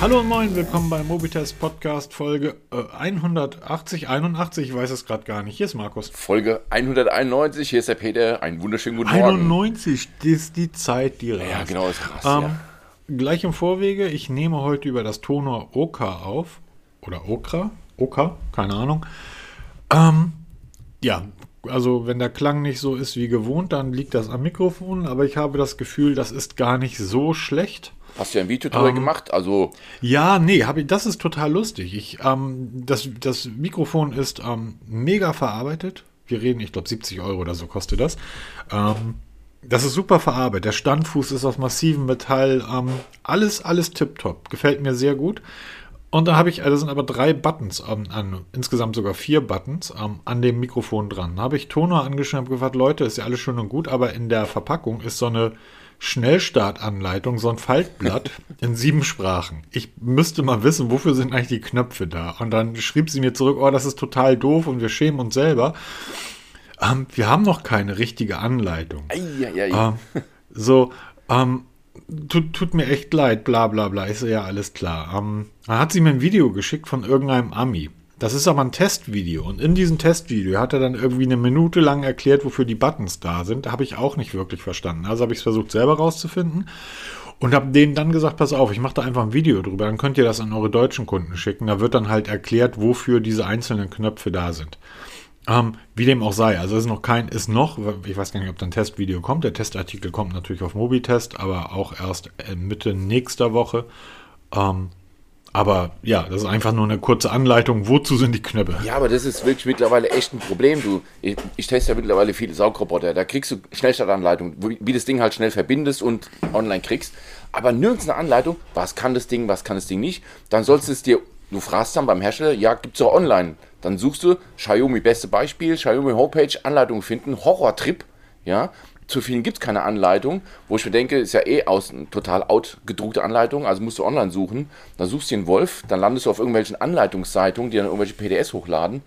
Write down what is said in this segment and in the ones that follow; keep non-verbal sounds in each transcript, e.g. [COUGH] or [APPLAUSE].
Hallo und moin, willkommen beim Mobitest Podcast Folge äh, 180, 81, ich weiß es gerade gar nicht. Hier ist Markus. Folge 191, hier ist der Peter. Einen wunderschönen guten Morgen. 91, das ist die Zeit, die Ja, rast. genau, ist krass. Ähm, ja. Gleich im Vorwege, ich nehme heute über das Tonor Oka auf. Oder Okra? Oka? Keine Ahnung. Ähm, ja, also wenn der Klang nicht so ist wie gewohnt, dann liegt das am Mikrofon, aber ich habe das Gefühl, das ist gar nicht so schlecht. Hast du ja ein Video drüber ähm, gemacht? Also, Ja, nee, hab ich, das ist total lustig. Ich, ähm, das, das Mikrofon ist ähm, mega verarbeitet. Wir reden, ich glaube, 70 Euro oder so kostet das. Ähm, das ist super verarbeitet. Der Standfuß ist aus massivem Metall. Ähm, alles, alles tipptopp. Gefällt mir sehr gut. Und da habe ich, also sind aber drei Buttons, ähm, an, insgesamt sogar vier Buttons an dem Mikrofon dran. Da habe ich Toner angeschrieben und gefragt, Leute, ist ja alles schön und gut, aber in der Verpackung ist so eine Schnellstartanleitung, so ein Faltblatt [LAUGHS] in sieben Sprachen. Ich müsste mal wissen, wofür sind eigentlich die Knöpfe da? Und dann schrieb sie mir zurück, oh, das ist total doof und wir schämen uns selber. Ähm, wir haben noch keine richtige Anleitung. eieiei. Ähm, so, ähm, tut, tut mir echt leid, bla bla bla, ist ja alles klar. Ähm, dann hat sie mir ein Video geschickt von irgendeinem Ami. Das ist aber ein Testvideo. Und in diesem Testvideo hat er dann irgendwie eine Minute lang erklärt, wofür die Buttons da sind. Habe ich auch nicht wirklich verstanden. Also habe ich es versucht selber rauszufinden. Und habe denen dann gesagt, pass auf, ich mache da einfach ein Video drüber. Dann könnt ihr das an eure deutschen Kunden schicken. Da wird dann halt erklärt, wofür diese einzelnen Knöpfe da sind. Ähm, wie dem auch sei. Also ist noch kein, ist noch, ich weiß gar nicht, ob da ein Testvideo kommt. Der Testartikel kommt natürlich auf Mobitest, aber auch erst äh, Mitte nächster Woche. Ähm, aber ja, das ist einfach nur eine kurze Anleitung. Wozu sind die Knöpfe? Ja, aber das ist wirklich mittlerweile echt ein Problem. Du, ich, ich teste ja mittlerweile viele Saugroboter. Da kriegst du Schnellstartanleitung, wie, wie das Ding halt schnell verbindest und online kriegst. Aber nirgends eine Anleitung, was kann das Ding, was kann das Ding nicht. Dann sollst du es dir, du fragst dann beim Hersteller, ja, gibt's auch online. Dann suchst du Xiaomi, beste Beispiel, Xiaomi Homepage, Anleitung finden, Horrortrip, ja. Zu vielen gibt es keine Anleitung, wo ich mir denke, ist ja eh aus total out gedruckte Anleitung, also musst du online suchen. Dann suchst du den Wolf, dann landest du auf irgendwelchen Anleitungsseitungen, die dann irgendwelche PDS hochladen,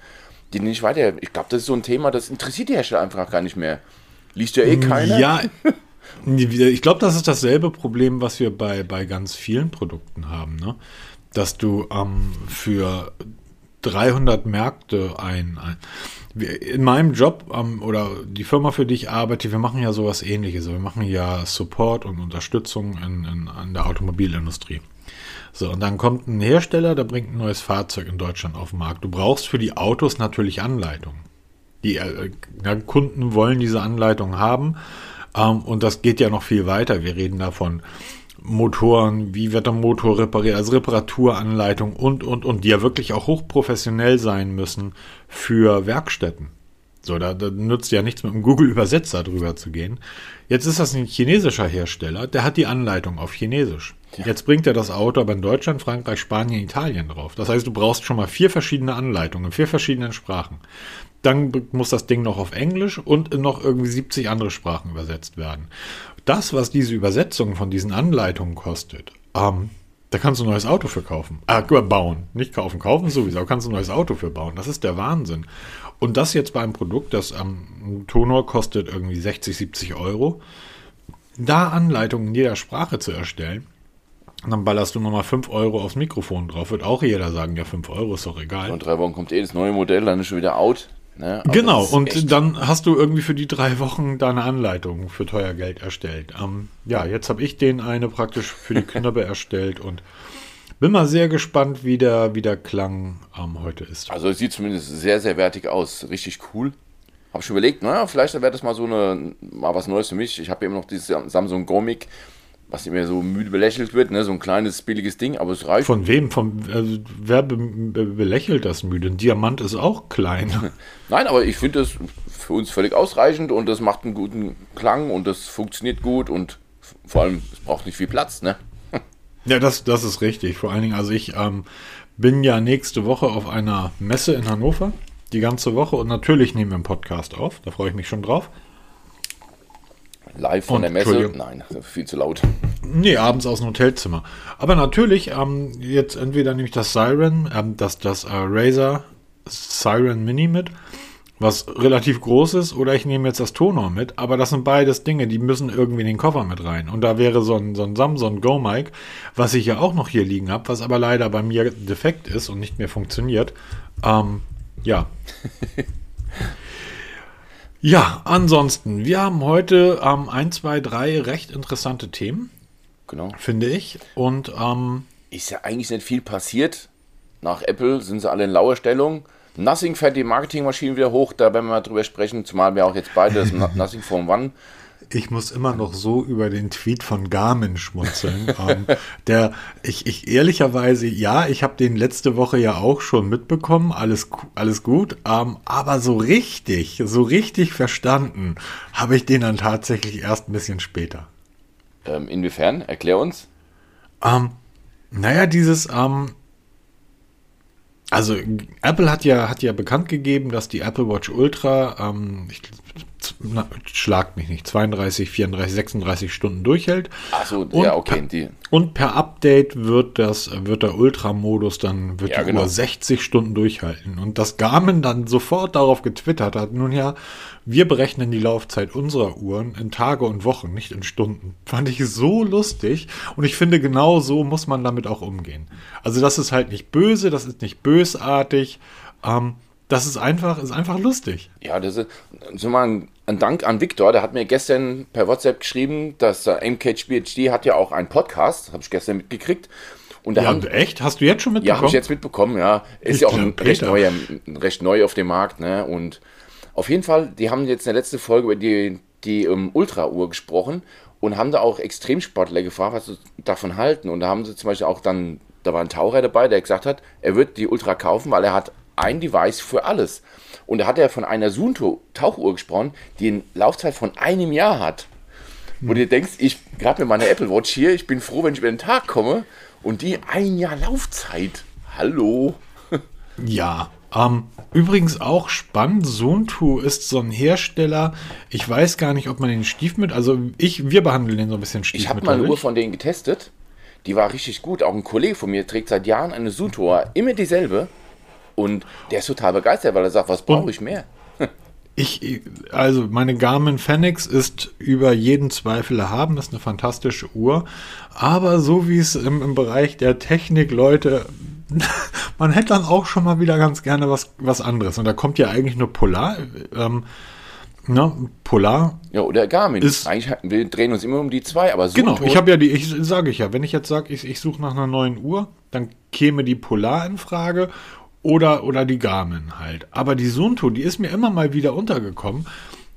die nicht weiter. Ich glaube, das ist so ein Thema, das interessiert die Hersteller einfach gar nicht mehr. Liest ja eh keiner. Ja, [LAUGHS] ich glaube, das ist dasselbe Problem, was wir bei, bei ganz vielen Produkten haben. Ne? Dass du ähm, für 300 Märkte ein, in meinem Job oder die Firma, für die ich arbeite, wir machen ja sowas ähnliches. Wir machen ja Support und Unterstützung in, in, an der Automobilindustrie. So, und dann kommt ein Hersteller, der bringt ein neues Fahrzeug in Deutschland auf den Markt. Du brauchst für die Autos natürlich Anleitungen. Die äh, ja, Kunden wollen diese Anleitung haben. Ähm, und das geht ja noch viel weiter. Wir reden davon Motoren, wie wird der Motor repariert, also Reparaturanleitung und, und, und, die ja wirklich auch hochprofessionell sein müssen für Werkstätten. So, da, da nützt ja nichts mit einem Google-Übersetzer drüber zu gehen. Jetzt ist das ein chinesischer Hersteller, der hat die Anleitung auf Chinesisch. Jetzt bringt er das Auto aber in Deutschland, Frankreich, Spanien, Italien drauf. Das heißt, du brauchst schon mal vier verschiedene Anleitungen in vier verschiedenen Sprachen. Dann muss das Ding noch auf Englisch und in noch irgendwie 70 andere Sprachen übersetzt werden. Das, was diese Übersetzung von diesen Anleitungen kostet, ähm, da kannst du ein neues Auto für kaufen. Äh, bauen. Nicht kaufen. Kaufen sowieso. aber kannst du ein neues Auto für bauen. Das ist der Wahnsinn. Und das jetzt bei einem Produkt, das am Tonor kostet irgendwie 60, 70 Euro, da Anleitungen in jeder Sprache zu erstellen, und dann ballerst du nochmal 5 Euro aufs Mikrofon drauf. Wird auch jeder sagen, ja, 5 Euro ist doch egal. In drei Wochen kommt eh das neue Modell, dann ist schon wieder out. Ne? Genau, und dann hast du irgendwie für die drei Wochen deine Anleitung für teuer Geld erstellt. Ähm, ja, jetzt habe ich den eine praktisch für die Knöpfe [LAUGHS] erstellt und bin mal sehr gespannt, wie der, wie der Klang ähm, heute ist. Also es sieht zumindest sehr, sehr wertig aus. Richtig cool. Habe schon überlegt, naja, vielleicht wäre das mal so eine, mal was Neues für mich. Ich habe immer noch dieses Samsung Gomic, was immer so müde belächelt wird, ne? so ein kleines, billiges Ding, aber es reicht. Von wem? Von, also, wer be be belächelt das müde? Ein Diamant ist auch klein. [LAUGHS] Nein, aber ich finde das für uns völlig ausreichend und das macht einen guten Klang und das funktioniert gut und vor allem, es braucht nicht viel Platz, ne? [LAUGHS] Ja, das, das ist richtig. Vor allen Dingen, also ich ähm, bin ja nächste Woche auf einer Messe in Hannover, die ganze Woche und natürlich nehmen wir einen Podcast auf. Da freue ich mich schon drauf. Live von Und, der Messe, nein, viel zu laut. Nee, abends aus dem Hotelzimmer. Aber natürlich, ähm, jetzt entweder nehme ich das Siren, ähm, das, das äh, Razer Siren Mini mit, was relativ groß ist, oder ich nehme jetzt das Tonor mit. Aber das sind beides Dinge, die müssen irgendwie in den Koffer mit rein. Und da wäre so ein, so ein Samsung Go Mic, was ich ja auch noch hier liegen habe, was aber leider bei mir defekt ist und nicht mehr funktioniert. Ähm, ja. [LAUGHS] ja, ansonsten, wir haben heute ähm, 1, 2, 3 recht interessante Themen. Genau. Finde ich. Und ähm, ist ja eigentlich nicht viel passiert. Nach Apple sind sie alle in lauer Stellung. Nothing fährt die Marketingmaschine wieder hoch, da werden wir mal drüber sprechen, zumal wir auch jetzt beide das [LAUGHS] Nothing Form One. Ich muss immer noch so über den Tweet von Garmin schmunzeln. [LAUGHS] ähm, der, ich, ich ehrlicherweise, ja, ich habe den letzte Woche ja auch schon mitbekommen, alles, alles gut, ähm, aber so richtig, so richtig verstanden habe ich den dann tatsächlich erst ein bisschen später. Ähm, inwiefern? Erklär uns. Ähm, naja, dieses, ähm, also Apple hat ja, hat ja bekannt gegeben, dass die Apple Watch Ultra, ähm, ich, na, schlagt mich nicht, 32, 34, 36 Stunden durchhält. Achso, ja, okay. Per, und per Update wird das, wird der Ultra-Modus dann, wird ja, die genau. Uhr 60 Stunden durchhalten. Und das Garmin dann sofort darauf getwittert hat, nun ja, wir berechnen die Laufzeit unserer Uhren in Tage und Wochen, nicht in Stunden. [LAUGHS] Fand ich so lustig und ich finde, genau so muss man damit auch umgehen. Also das ist halt nicht böse, das ist nicht bösartig. Ähm, das ist einfach, ist einfach lustig. Ja, das ist so mal ein, ein Dank an Viktor. Der hat mir gestern per WhatsApp geschrieben, dass äh, MKHBHD hat ja auch einen Podcast, habe ich gestern mitgekriegt. Und da ja, haben, echt? Hast du jetzt schon mitbekommen? Ja, habe ich jetzt mitbekommen, ja. Ist ich ja auch ein recht, neuer, recht neu auf dem Markt, ne? Und auf jeden Fall, die haben jetzt in der letzten Folge über die, die um, ähm, Ultra-Uhr gesprochen und haben da auch Extremsportler gefragt, was sie davon halten. Und da haben sie zum Beispiel auch dann, da war ein Taucher dabei, der gesagt hat, er wird die Ultra kaufen, weil er hat ein Device für alles. Und da hat er von einer Sunto-Tauchuhr gesprochen, die eine Laufzeit von einem Jahr hat. Hm. Wo du denkst, ich gerade mit meiner Apple Watch hier, ich bin froh, wenn ich über den Tag komme und die ein Jahr Laufzeit. Hallo. [LAUGHS] Ja, ähm, übrigens auch spannend, Suntu ist so ein Hersteller, ich weiß gar nicht, ob man den Stiefmütter, also ich, wir behandeln den so ein bisschen Stiefmütter. Ich habe mal eine Uhr von denen getestet, die war richtig gut. Auch ein Kollege von mir trägt seit Jahren eine Suntu, immer dieselbe. Und der ist total begeistert, weil er sagt, was brauche ich mehr? Ich, also meine Garmin Fenix ist über jeden Zweifel erhaben, ist eine fantastische Uhr. Aber so wie es im, im Bereich der Technik Leute [LAUGHS] man hätte dann auch schon mal wieder ganz gerne was, was anderes. Und da kommt ja eigentlich nur Polar. Ähm, ne, Polar. Ja, oder Garmin. Ist, eigentlich, wir drehen uns immer um die zwei, aber so. Genau, ich habe ja die, ich sage ich ja, wenn ich jetzt sage, ich, ich suche nach einer neuen Uhr, dann käme die Polar in Frage oder, oder die Garmin halt. Aber die Sunto, die ist mir immer mal wieder untergekommen.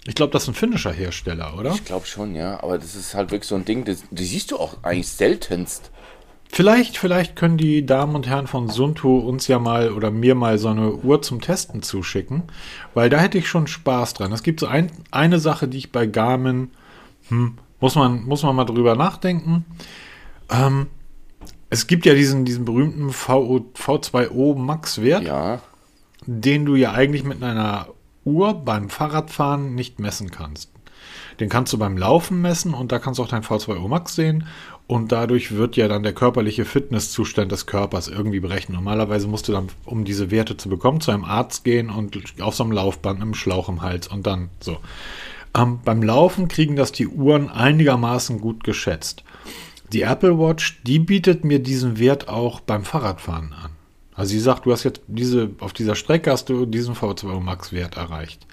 Ich glaube, das ist ein finnischer Hersteller, oder? Ich glaube schon, ja. Aber das ist halt wirklich so ein Ding, das, das siehst du auch eigentlich seltenst. Vielleicht, vielleicht können die Damen und Herren von Sunto uns ja mal oder mir mal so eine Uhr zum Testen zuschicken, weil da hätte ich schon Spaß dran. Es gibt so ein, eine Sache, die ich bei Garmin, hm, muss man, muss man mal drüber nachdenken. Ähm, es gibt ja diesen, diesen berühmten v, V2O Max-Wert, ja. den du ja eigentlich mit einer Uhr beim Fahrradfahren nicht messen kannst. Den kannst du beim Laufen messen und da kannst du auch dein V2O Max sehen und dadurch wird ja dann der körperliche Fitnesszustand des Körpers irgendwie berechnet. Normalerweise musst du dann, um diese Werte zu bekommen, zu einem Arzt gehen und auf so einem Laufband, einem Schlauch im Hals und dann so. Ähm, beim Laufen kriegen das die Uhren einigermaßen gut geschätzt. Die Apple Watch, die bietet mir diesen Wert auch beim Fahrradfahren an. Also sie sagt, du hast jetzt diese, auf dieser Strecke hast du diesen V2 Max Wert erreicht.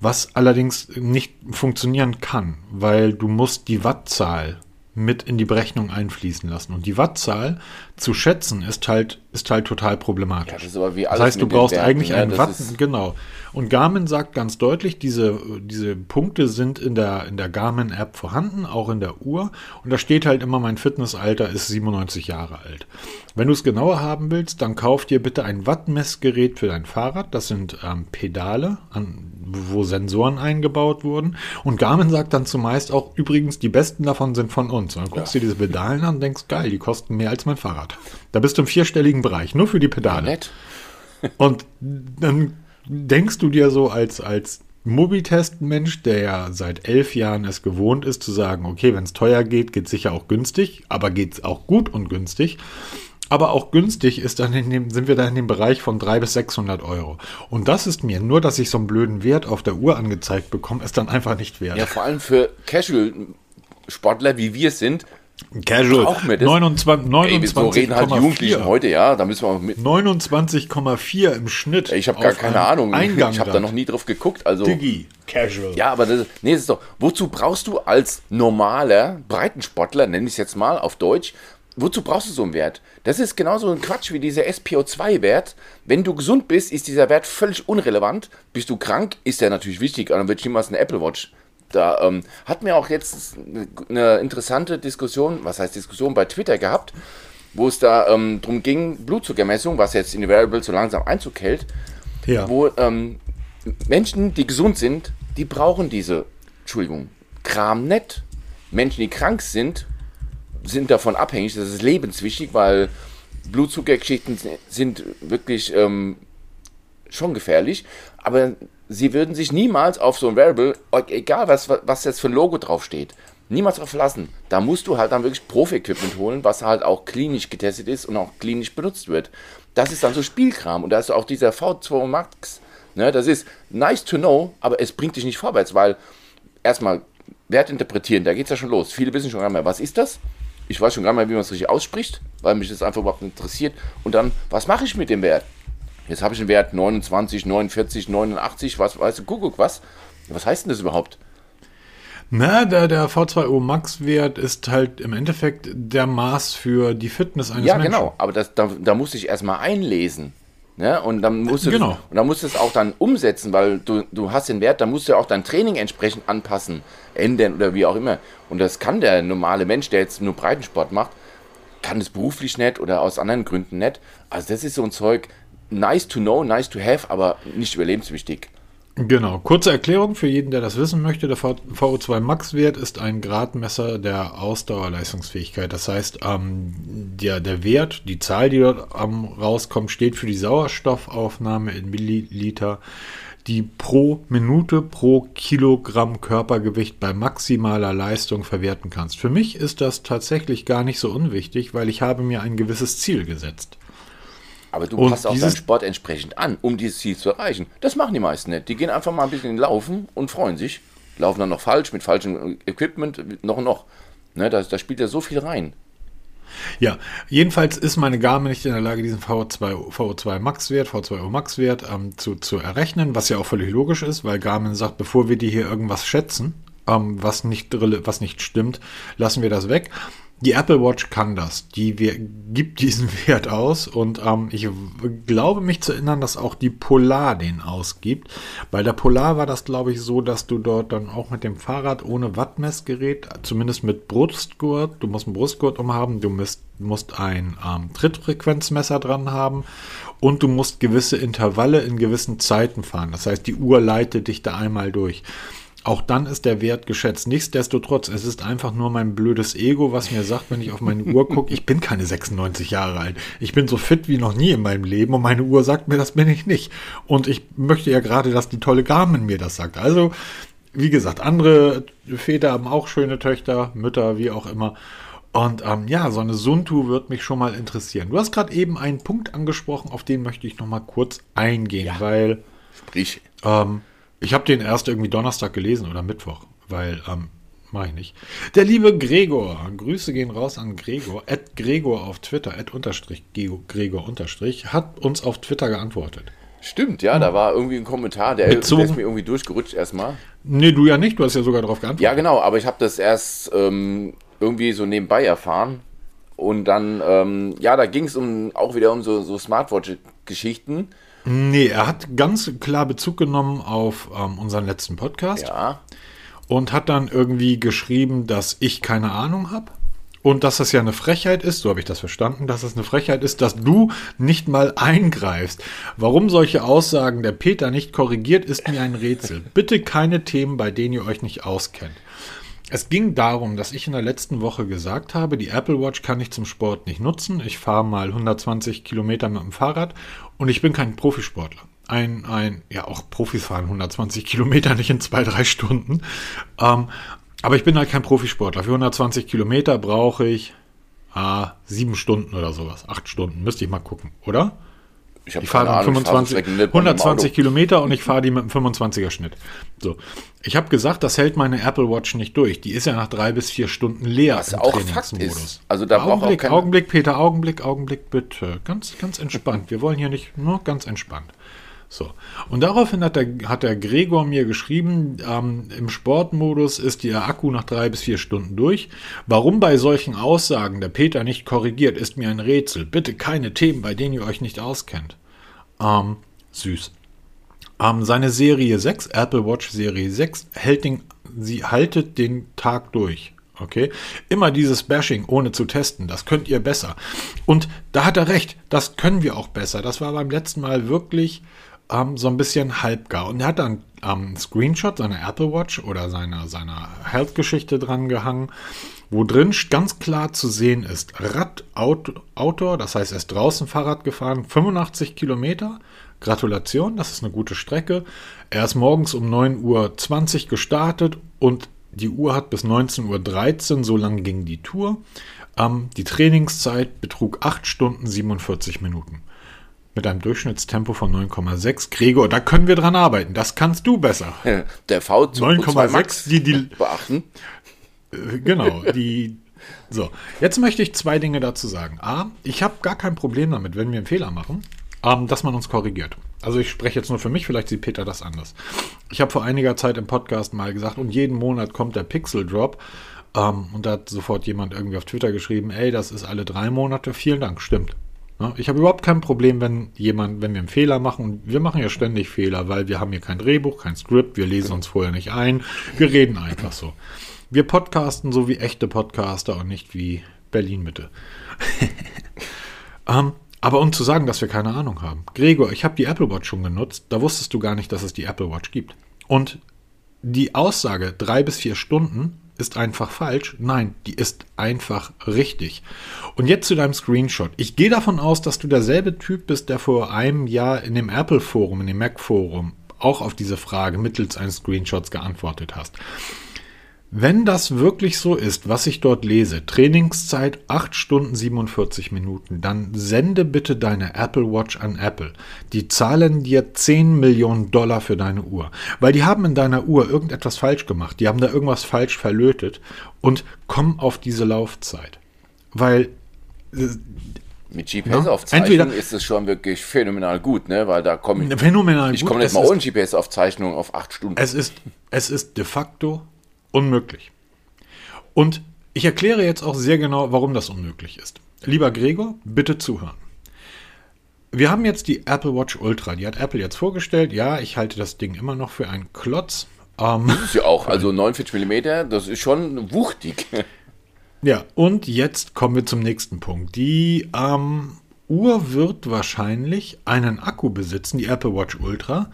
Was allerdings nicht funktionieren kann, weil du musst die Wattzahl mit in die Berechnung einfließen lassen. Und die Wattzahl zu schätzen ist halt, ist halt total problematisch. Ja, das, das heißt, du brauchst Werten, eigentlich ja, einen Watt, genau. Und Garmin sagt ganz deutlich, diese, diese Punkte sind in der, in der Garmin-App vorhanden, auch in der Uhr. Und da steht halt immer, mein Fitnessalter ist 97 Jahre alt. Wenn du es genauer haben willst, dann kauf dir bitte ein Wattmessgerät für dein Fahrrad. Das sind ähm, Pedale, an, wo Sensoren eingebaut wurden. Und Garmin sagt dann zumeist auch, übrigens, die besten davon sind von uns. Und dann guckst du ja. dir diese Pedalen an und denkst, geil, die kosten mehr als mein Fahrrad. Da bist du im vierstelligen Bereich, nur für die Pedale. Ja, nett. [LAUGHS] und dann denkst du dir so als, als Mobitest-Mensch, der ja seit elf Jahren es gewohnt ist, zu sagen, okay, wenn es teuer geht, geht es sicher auch günstig, aber geht es auch gut und günstig. aber auch günstig ist dann in dem, sind wir da in dem Bereich von 300 bis 600 Euro. Und das ist mir, nur dass ich so einen blöden Wert auf der Uhr angezeigt bekomme, ist dann einfach nicht wert. Ja, vor allem für Casual-Sportler, wie wir es sind, Casual. Auch das. 29, 29, ey, so reden halt Jugendlichen heute, ja, da müssen wir mit. 29,4 im Schnitt. Ich habe gar keine Ahnung. [LAUGHS] Eingang ich habe da noch nie drauf geguckt. Also, Diggi, Casual. Ja, aber das, nee, das ist doch, wozu brauchst du als normaler Breitensportler, nenne ich es jetzt mal auf Deutsch, wozu brauchst du so einen Wert? Das ist genauso ein Quatsch wie dieser SPO2-Wert. Wenn du gesund bist, ist dieser Wert völlig unrelevant. Bist du krank, ist der natürlich wichtig, und dann wird niemals eine Apple Watch da ähm, hatten wir auch jetzt eine interessante Diskussion, was heißt Diskussion, bei Twitter gehabt, wo es da ähm, darum ging, Blutzuckermessung, was jetzt in die Variable so langsam Einzug hält, ja. wo ähm, Menschen, die gesund sind, die brauchen diese, Entschuldigung, Kram nicht. Menschen, die krank sind, sind davon abhängig, das ist lebenswichtig, weil Blutzuckergeschichten sind wirklich ähm, schon gefährlich, aber sie würden sich niemals auf so ein Variable, egal was, was jetzt für ein Logo draufsteht, niemals darauf verlassen. Da musst du halt dann wirklich Profi-Equipment holen, was halt auch klinisch getestet ist und auch klinisch benutzt wird. Das ist dann so Spielkram und da ist auch dieser V2 Max. Ne, das ist nice to know, aber es bringt dich nicht vorwärts, weil erstmal Wert interpretieren, da geht es ja schon los. Viele wissen schon gar nicht mehr, was ist das? Ich weiß schon gar nicht mehr, wie man es richtig ausspricht, weil mich das einfach überhaupt interessiert. Und dann, was mache ich mit dem Wert? Jetzt habe ich einen Wert 29, 49, 89, was weißt du, Kuckuck, was? Was heißt denn das überhaupt? Na, der, der V2O Max-Wert ist halt im Endeffekt der Maß für die Fitness eines ja, Menschen. Ja, genau, aber das, da, da muss ich erstmal einlesen. Ne? Und dann musst du genau. das, und dann musst du es auch dann umsetzen, weil du, du hast den Wert, da musst du auch dein Training entsprechend anpassen, ändern oder wie auch immer. Und das kann der normale Mensch, der jetzt nur Breitensport macht, kann es beruflich nicht oder aus anderen Gründen nicht. Also das ist so ein Zeug, nice to know, nice to have, aber nicht überlebenswichtig. Genau. Kurze Erklärung für jeden, der das wissen möchte. Der VO2 Max-Wert ist ein Gradmesser der Ausdauerleistungsfähigkeit. Das heißt, ähm, der, der Wert, die Zahl, die dort ähm, rauskommt, steht für die Sauerstoffaufnahme in Milliliter, die pro Minute pro Kilogramm Körpergewicht bei maximaler Leistung verwerten kannst. Für mich ist das tatsächlich gar nicht so unwichtig, weil ich habe mir ein gewisses Ziel gesetzt. Aber du und passt auch deinen Sport entsprechend an, um dieses Ziel zu erreichen. Das machen die meisten nicht. Die gehen einfach mal ein bisschen laufen und freuen sich. Laufen dann noch falsch, mit falschem Equipment, noch und noch. Ne, da, da spielt ja so viel rein. Ja, jedenfalls ist meine Garmin nicht in der Lage, diesen VO2, VO2 Max-Wert, V2O Max-Wert ähm, zu, zu errechnen, was ja auch völlig logisch ist, weil Garmin sagt, bevor wir dir hier irgendwas schätzen, ähm, was, nicht, was nicht stimmt, lassen wir das weg. Die Apple Watch kann das. Die gibt diesen [LAUGHS] Wert aus und ähm, ich glaube mich zu erinnern, dass auch die Polar den ausgibt. Bei der Polar war das, glaube ich, so, dass du dort dann auch mit dem Fahrrad ohne Wattmessgerät, zumindest mit Brustgurt, du musst einen Brustgurt umhaben, du musst, musst ein ähm, Trittfrequenzmesser dran haben und du musst gewisse Intervalle in gewissen Zeiten fahren. Das heißt, die Uhr leitet dich da einmal durch. Auch dann ist der Wert geschätzt. Nichtsdestotrotz, es ist einfach nur mein blödes Ego, was mir sagt, wenn ich auf meine Uhr gucke, ich bin keine 96 Jahre alt. Ich bin so fit wie noch nie in meinem Leben und meine Uhr sagt mir, das bin ich nicht. Und ich möchte ja gerade, dass die tolle Garmin mir das sagt. Also, wie gesagt, andere Väter haben auch schöne Töchter, Mütter, wie auch immer. Und ähm, ja, so eine Suntu wird mich schon mal interessieren. Du hast gerade eben einen Punkt angesprochen, auf den möchte ich noch mal kurz eingehen, ja. weil Sprich. Ähm, ich habe den erst irgendwie Donnerstag gelesen oder Mittwoch, weil, ähm, mache ich nicht. Der liebe Gregor, Grüße gehen raus an Gregor, at Gregor auf Twitter, at unterstrich Gregor unterstrich, hat uns auf Twitter geantwortet. Stimmt, ja, da war irgendwie ein Kommentar, der, der ist mir irgendwie durchgerutscht erstmal. Nee, du ja nicht, du hast ja sogar darauf geantwortet. Ja, genau, aber ich habe das erst ähm, irgendwie so nebenbei erfahren. Und dann, ähm, ja, da ging es um, auch wieder um so, so Smartwatch-Geschichten. Nee, er hat ganz klar Bezug genommen auf ähm, unseren letzten Podcast. Ja. Und hat dann irgendwie geschrieben, dass ich keine Ahnung habe. Und dass das ja eine Frechheit ist, so habe ich das verstanden, dass es eine Frechheit ist, dass du nicht mal eingreifst. Warum solche Aussagen der Peter nicht korrigiert, ist mir ein Rätsel. Bitte keine Themen, bei denen ihr euch nicht auskennt. Es ging darum, dass ich in der letzten Woche gesagt habe, die Apple Watch kann ich zum Sport nicht nutzen. Ich fahre mal 120 Kilometer mit dem Fahrrad und ich bin kein Profisportler. Ein, ein, ja, auch Profis fahren 120 [LAUGHS] Kilometer nicht in zwei, drei Stunden. Ähm, aber ich bin halt kein Profisportler. Für 120 Kilometer brauche ich ah, sieben Stunden oder sowas. Acht Stunden, müsste ich mal gucken, oder? Ich, hab Ich fahre keine Ahnung, 25, ich fahr so nicht mit meinem 120 Auto. Kilometer und ich fahre die mit einem 25er Schnitt. So. Ich habe gesagt, das hält meine Apple Watch nicht durch. Die ist ja nach drei bis vier Stunden leer Was auch Fakt ist. Also da braucht auch Augenblick, keiner- Augenblick, Peter, Augenblick, Augenblick, bitte. Ganz, ganz entspannt. Wir wollen hier nicht, nur ganz entspannt. So. Und daraufhin hat der, hat der Gregor mir geschrieben, ähm, im Sportmodus ist der Akku nach drei bis vier Stunden durch. Warum bei solchen Aussagen der Peter nicht korrigiert, ist mir ein Rätsel. Bitte keine Themen, bei denen ihr euch nicht auskennt. Ähm, süß. Ähm, seine Serie 6, Apple Watch Serie 6, hält den, sie haltet den Tag durch. Okay? Immer dieses Bashing ohne zu testen, das könnt ihr besser. Und da hat er recht, das können wir auch besser. Das war beim letzten Mal wirklich ähm, so ein bisschen halbgar. Und er hat dann ähm, einen Screenshot seiner Apple Watch oder seiner, seiner Health-Geschichte dran gehangen, wo drin ganz klar zu sehen ist, Rad-Outdoor, das heißt, er ist draußen Fahrrad gefahren, 85 Kilometer. Gratulation, das ist eine gute Strecke. Er ist morgens um 9.20 Uhr gestartet und die Uhr hat bis 19.13 Uhr, so lang ging die Tour. Ähm, die Trainingszeit betrug 8 Stunden 47 Minuten. Mit einem Durchschnittstempo von 9,6. Gregor, da können wir dran arbeiten. Das kannst du besser. Der V2 9,6, Max die- die- beachten. Äh, Genau, die. So, jetzt möchte ich zwei Dinge dazu sagen. A, ich habe gar kein Problem damit, wenn wir einen Fehler machen, ähm, dass man uns korrigiert. Also ich spreche jetzt nur für mich, vielleicht sieht Peter das anders. Ich habe vor einiger Zeit im Podcast mal gesagt, und jeden Monat kommt der Pixel Drop. Ähm, und da hat sofort jemand irgendwie auf Twitter geschrieben, ey, das ist alle drei Monate. Vielen Dank, stimmt. Ja, ich habe überhaupt kein Problem, wenn jemand, wenn wir einen Fehler machen, und wir machen ja ständig Fehler, weil wir haben hier kein Drehbuch, kein Skript, wir lesen uns vorher nicht ein, wir reden einfach so. Wir podcasten so wie echte Podcaster und nicht wie Berlin-Mitte. [LAUGHS] ähm, aber um zu sagen, dass wir keine Ahnung haben. Gregor, ich habe die Apple Watch schon genutzt, da wusstest du gar nicht, dass es die Apple Watch gibt. Und die Aussage drei bis vier Stunden ist einfach falsch. Nein, die ist einfach richtig. Und jetzt zu deinem Screenshot. Ich gehe davon aus, dass du derselbe Typ bist, der vor einem Jahr in dem Apple Forum, in dem Mac Forum auch auf diese Frage mittels eines Screenshots geantwortet hast. Wenn das wirklich so ist, was ich dort lese, Trainingszeit 8 Stunden 47 Minuten, dann sende bitte deine Apple Watch an Apple. Die zahlen dir 10 Millionen Dollar für deine Uhr. Weil die haben in deiner Uhr irgendetwas falsch gemacht. Die haben da irgendwas falsch verlötet und kommen auf diese Laufzeit. Weil Mit Ja, GPS-Aufzeichnung ist es schon wirklich phänomenal gut, ne? Weil da komme ich, phänomenal ich gut, komme nicht es mal ohne GPS-Aufzeichnung auf acht Stunden. Es ist, es ist de facto unmöglich. Und ich erkläre jetzt auch sehr genau, warum das unmöglich ist. Lieber Gregor, bitte zuhören. Wir haben jetzt die Apple Watch Ultra. Die hat Apple jetzt vorgestellt. Ja, ich halte das Ding immer noch für einen Klotz. Ähm, Das ist ja auch, [LAUGHS] also 49 mm, das ist schon wuchtig. [LAUGHS] ja, und jetzt kommen wir zum nächsten Punkt. Die ähm, Uhr wird wahrscheinlich einen Akku besitzen, die Apple Watch Ultra,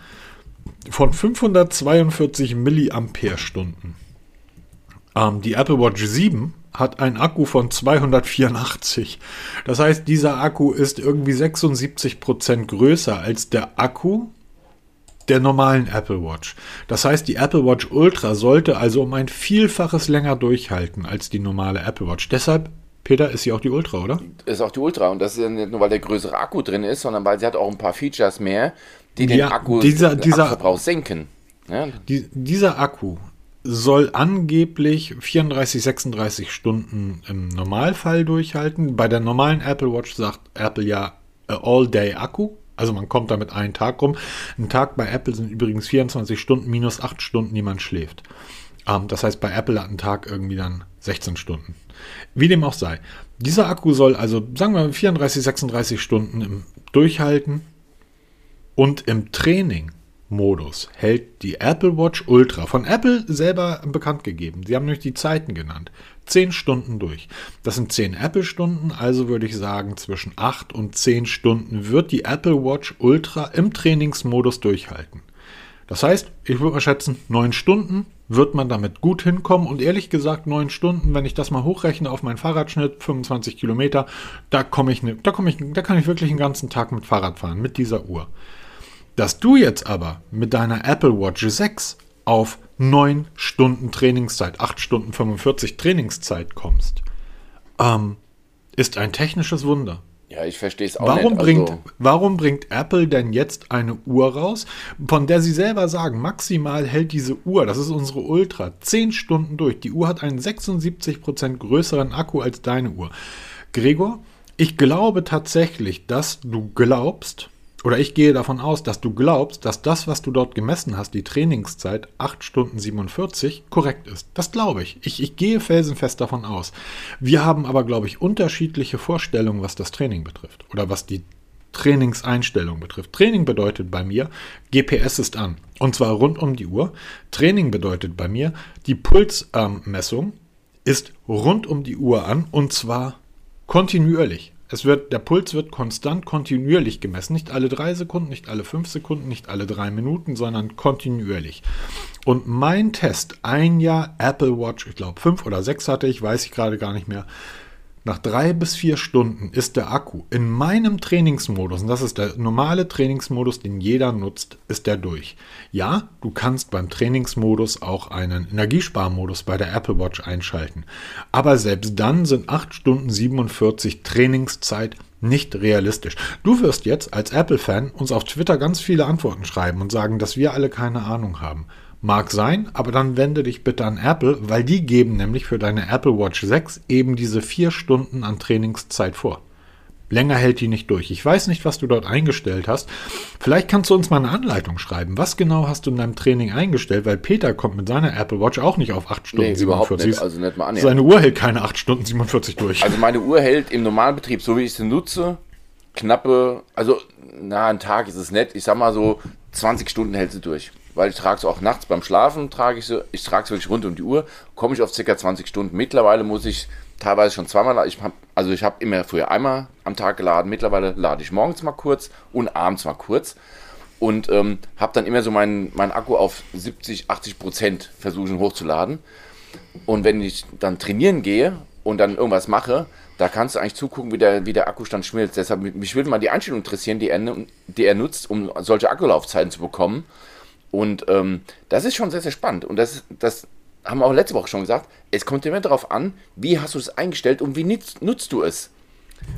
von 542 Milliampere-Stunden. Ähm, die Apple Watch 7 hat einen Akku von 284. Das heißt, dieser Akku ist irgendwie 76% größer als der Akku der normalen Apple Watch. Das heißt, die Apple Watch Ultra sollte also um ein Vielfaches länger durchhalten als die normale Apple Watch. Deshalb, Peter, ist sie auch die Ultra, oder? Ist auch die Ultra. Und das ist ja nicht nur, weil der größere Akku drin ist, sondern weil sie hat auch ein paar Features mehr, die den Ja, Akku, dieser- den dieser- Akkuverbrauch senken. Ja, Die, dieser Akku soll angeblich 34, 36 Stunden im Normalfall durchhalten. Bei der normalen Apple Watch sagt Apple ja äh, All-Day-Akku. Also man kommt damit einen Tag rum. Ein Tag bei Apple sind übrigens 24 Stunden minus 8 Stunden, die man schläft. Ähm, das heißt, bei Apple hat ein Tag irgendwie dann 16 Stunden. Wie dem auch sei. Dieser Akku soll also, sagen wir, 34, 36 Stunden im Durchhalten. Und im Training-Modus hält die Apple Watch Ultra von Apple selber bekannt gegeben. Sie haben nämlich die Zeiten genannt. 10 Stunden durch. Das sind 10 Apple-Stunden, also würde ich sagen, zwischen 8 und 10 Stunden wird die Apple Watch Ultra im Trainingsmodus durchhalten. Das heißt, ich würde mal schätzen, 9 Stunden wird man damit gut hinkommen. Und ehrlich gesagt, 9 Stunden, wenn ich das mal hochrechne auf meinen Fahrradschnitt, 25 Kilometer, da komme ich, ne, da komme ich, da kann ich wirklich einen ganzen Tag mit Fahrrad fahren, mit dieser Uhr. Dass du jetzt aber mit deiner Apple Watch 6 auf 9 Stunden Trainingszeit, 8 Stunden 45 Trainingszeit kommst, ähm, ist ein technisches Wunder. Ja, ich verstehe es auch Warum nicht. bringt, Also, warum bringt Apple denn jetzt eine Uhr raus, von der sie selber sagen, maximal hält diese Uhr, das ist unsere Ultra, 10 Stunden durch. Die Uhr hat einen 76% größeren Akku als deine Uhr. Gregor, ich glaube tatsächlich, dass du glaubst, oder ich gehe davon aus, dass du glaubst, dass das, was du dort gemessen hast, die Trainingszeit 8 Stunden 47, korrekt ist. Das glaube ich. ich. Ich gehe felsenfest davon aus. Wir haben aber, glaube ich, unterschiedliche Vorstellungen, was das Training betrifft oder was die Trainingseinstellung betrifft. Training bedeutet bei mir, GPS ist an. Und zwar rund um die Uhr. Training bedeutet bei mir, die Pulsmessung ist rund um die Uhr an und zwar kontinuierlich. Es wird, der Puls wird konstant kontinuierlich gemessen. Nicht alle drei Sekunden, nicht alle fünf Sekunden, nicht alle drei Minuten, sondern kontinuierlich. Und mein Test, ein Jahr Apple Watch, ich glaube fünf oder sechs hatte ich, weiß ich gerade gar nicht mehr. Nach drei bis vier Stunden ist der Akku in meinem Trainingsmodus, und das ist der normale Trainingsmodus, den jeder nutzt, ist der durch. Ja, du kannst beim Trainingsmodus auch einen Energiesparmodus bei der Apple Watch einschalten. Aber selbst dann sind 8 Stunden 47 Trainingszeit nicht realistisch. Du wirst jetzt als Apple-Fan uns auf Twitter ganz viele Antworten schreiben und sagen, dass wir alle keine Ahnung haben. Mag sein, aber dann wende dich bitte an Apple, weil die geben nämlich für deine Apple Watch 6 eben diese vier Stunden an Trainingszeit vor. Länger hält die nicht durch. Ich weiß nicht, was du dort eingestellt hast. Vielleicht kannst du uns mal eine Anleitung schreiben. Was genau hast du in deinem Training eingestellt? Weil Peter kommt mit seiner Apple Watch auch nicht auf 8 Stunden nee, überhaupt 47. nicht. Also nicht mal annähernd. Seine Uhr hält keine 8 Stunden 47 durch. Also meine Uhr hält im Normalbetrieb, so wie ich sie nutze, knappe, also na, ein Tag ist es nett. Ich sag mal so, 20 Stunden hält sie durch. Weil ich trage sie auch nachts beim Schlafen, trage ich sie, ich trage sie wirklich rund um die Uhr, komme ich auf ca. 20 Stunden. Mittlerweile muss ich teilweise schon zweimal, ich hab, also ich habe immer früher einmal am Tag geladen, mittlerweile lade ich morgens mal kurz und abends mal kurz und ähm, habe dann immer so meinen mein Akku auf 70, 80 Prozent versuchen hochzuladen. Und wenn ich dann trainieren gehe und dann irgendwas mache, da kannst du eigentlich zugucken, wie der, wie der Akkustand schmilzt. Deshalb, mich würde mal die Einstellung interessieren, die er, die er nutzt, um solche Akkulaufzeiten zu bekommen. Und ähm, das ist schon sehr, sehr spannend. Und das, das haben wir auch letzte Woche schon gesagt. Es kommt immer darauf an, wie hast du es eingestellt und wie nutzt, nutzt du es.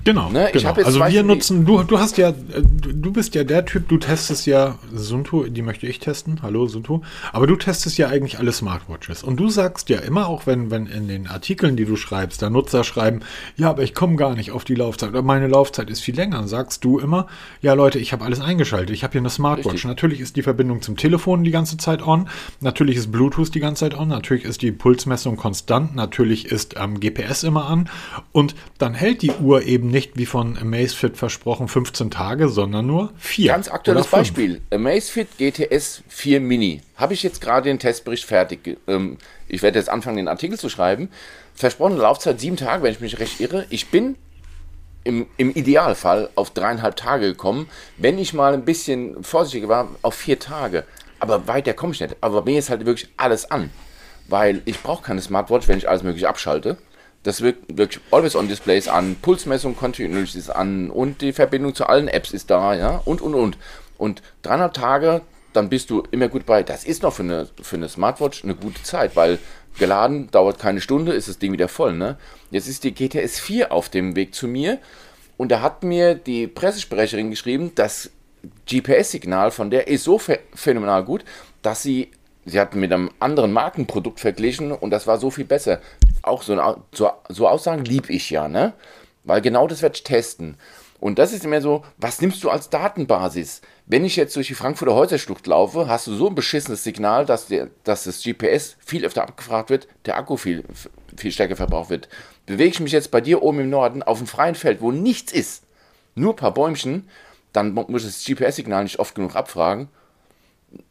Genau, Ne, genau. also wir Beispiel- nutzen, du, du hast ja, du du bist ja der Typ, du testest ja Sunto, die möchte ich testen, hallo Sunto, aber du testest ja eigentlich alle Smartwatches. Und du sagst ja immer, auch wenn, wenn in den Artikeln, die du schreibst, da Nutzer schreiben, ja, aber ich komme gar nicht auf die Laufzeit oder meine Laufzeit ist viel länger, sagst du immer, ja Leute, ich habe alles eingeschaltet, ich habe hier eine Smartwatch, Richtig. natürlich ist die Verbindung zum Telefon die ganze Zeit on, natürlich ist Bluetooth die ganze Zeit on, natürlich ist die Pulsmessung konstant, natürlich ist ähm, GPS immer an. Und dann hält die Uhr eben nicht wie von Amazfit versprochen 15 Tage, sondern nur 4. Ganz aktuelles Beispiel. Amazfit GTS 4 Mini. Habe ich jetzt gerade den Testbericht fertig. Ähm, Ich werde jetzt anfangen, den Artikel zu schreiben. Versprochene Laufzeit sieben Tage, wenn ich mich recht irre. Ich bin im, im Idealfall auf dreieinhalb Tage gekommen. Wenn ich mal ein bisschen vorsichtiger war, auf vier Tage. Aber weiter komme ich nicht. Aber mir ist halt wirklich alles an. Weil ich brauche keine Smartwatch, wenn ich alles mögliche abschalte. Das wirkt wirklich Always-on-Displays an, Pulsmessung kontinuierlich ist an und die Verbindung zu allen Apps ist da, ja, und, und, und. Und dreieinhalb Tage, dann bist du immer gut bei. Das ist noch für eine, für eine Smartwatch eine gute Zeit, weil geladen dauert keine Stunde, ist das Ding wieder voll, ne? Jetzt ist die GTS 4 auf dem Weg zu mir und da hat mir die Pressesprecherin geschrieben, das GPS-Signal von der ist so ph- phänomenal gut, dass sie, sie hat mit einem anderen Markenprodukt verglichen und das war so viel besser. Auch so, eine, so, so Aussagen lieb ich ja, ne? Weil genau das werde ich testen. Und das ist immer so, was nimmst du als Datenbasis? Wenn ich jetzt durch die Frankfurter Häuserschlucht laufe, hast du so ein beschissenes Signal, dass, der, dass das GPS viel öfter abgefragt wird, der Akku viel, viel stärker verbraucht wird. Bewege ich mich jetzt bei dir oben im Norden auf einem freien Feld, wo nichts ist, nur ein paar Bäumchen, dann mu- muss das GPS-Signal nicht oft genug abfragen.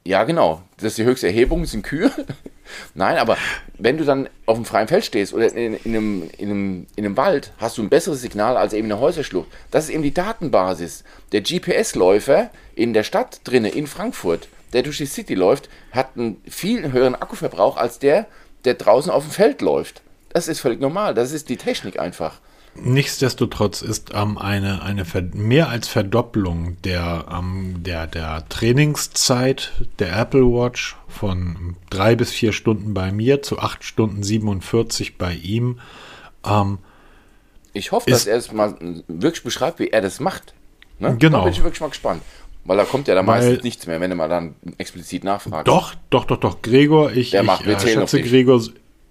Ja, genau. Das ist die höchste Erhebung, das sind Kühe. [LAUGHS] Nein, aber wenn du dann auf dem freien Feld stehst oder in, in, einem, in, einem, in einem Wald, hast du ein besseres Signal als eben eine Häuserschlucht. Das ist eben die Datenbasis. Der GPS-Läufer in der Stadt drinne, in Frankfurt, der durch die City läuft, hat einen viel höheren Akkuverbrauch als der, der draußen auf dem Feld läuft. Das ist völlig normal. Das ist die Technik einfach. Nichtsdestotrotz ist ähm, eine, eine mehr als Verdopplung der, ähm, der, der Trainingszeit der Apple Watch von drei bis vier Stunden bei mir zu acht Stunden 47 bei ihm ähm, Ich hoffe, dass er es mal wirklich beschreibt, wie er das macht. Ne? Genau. Da bin ich wirklich mal gespannt. Weil da kommt ja dann Weil- meistens nichts mehr, wenn du mal dann explizit nachfragst. Doch, doch, doch, doch. Gregor, ich, Der ich macht, äh, schätze. Gregor.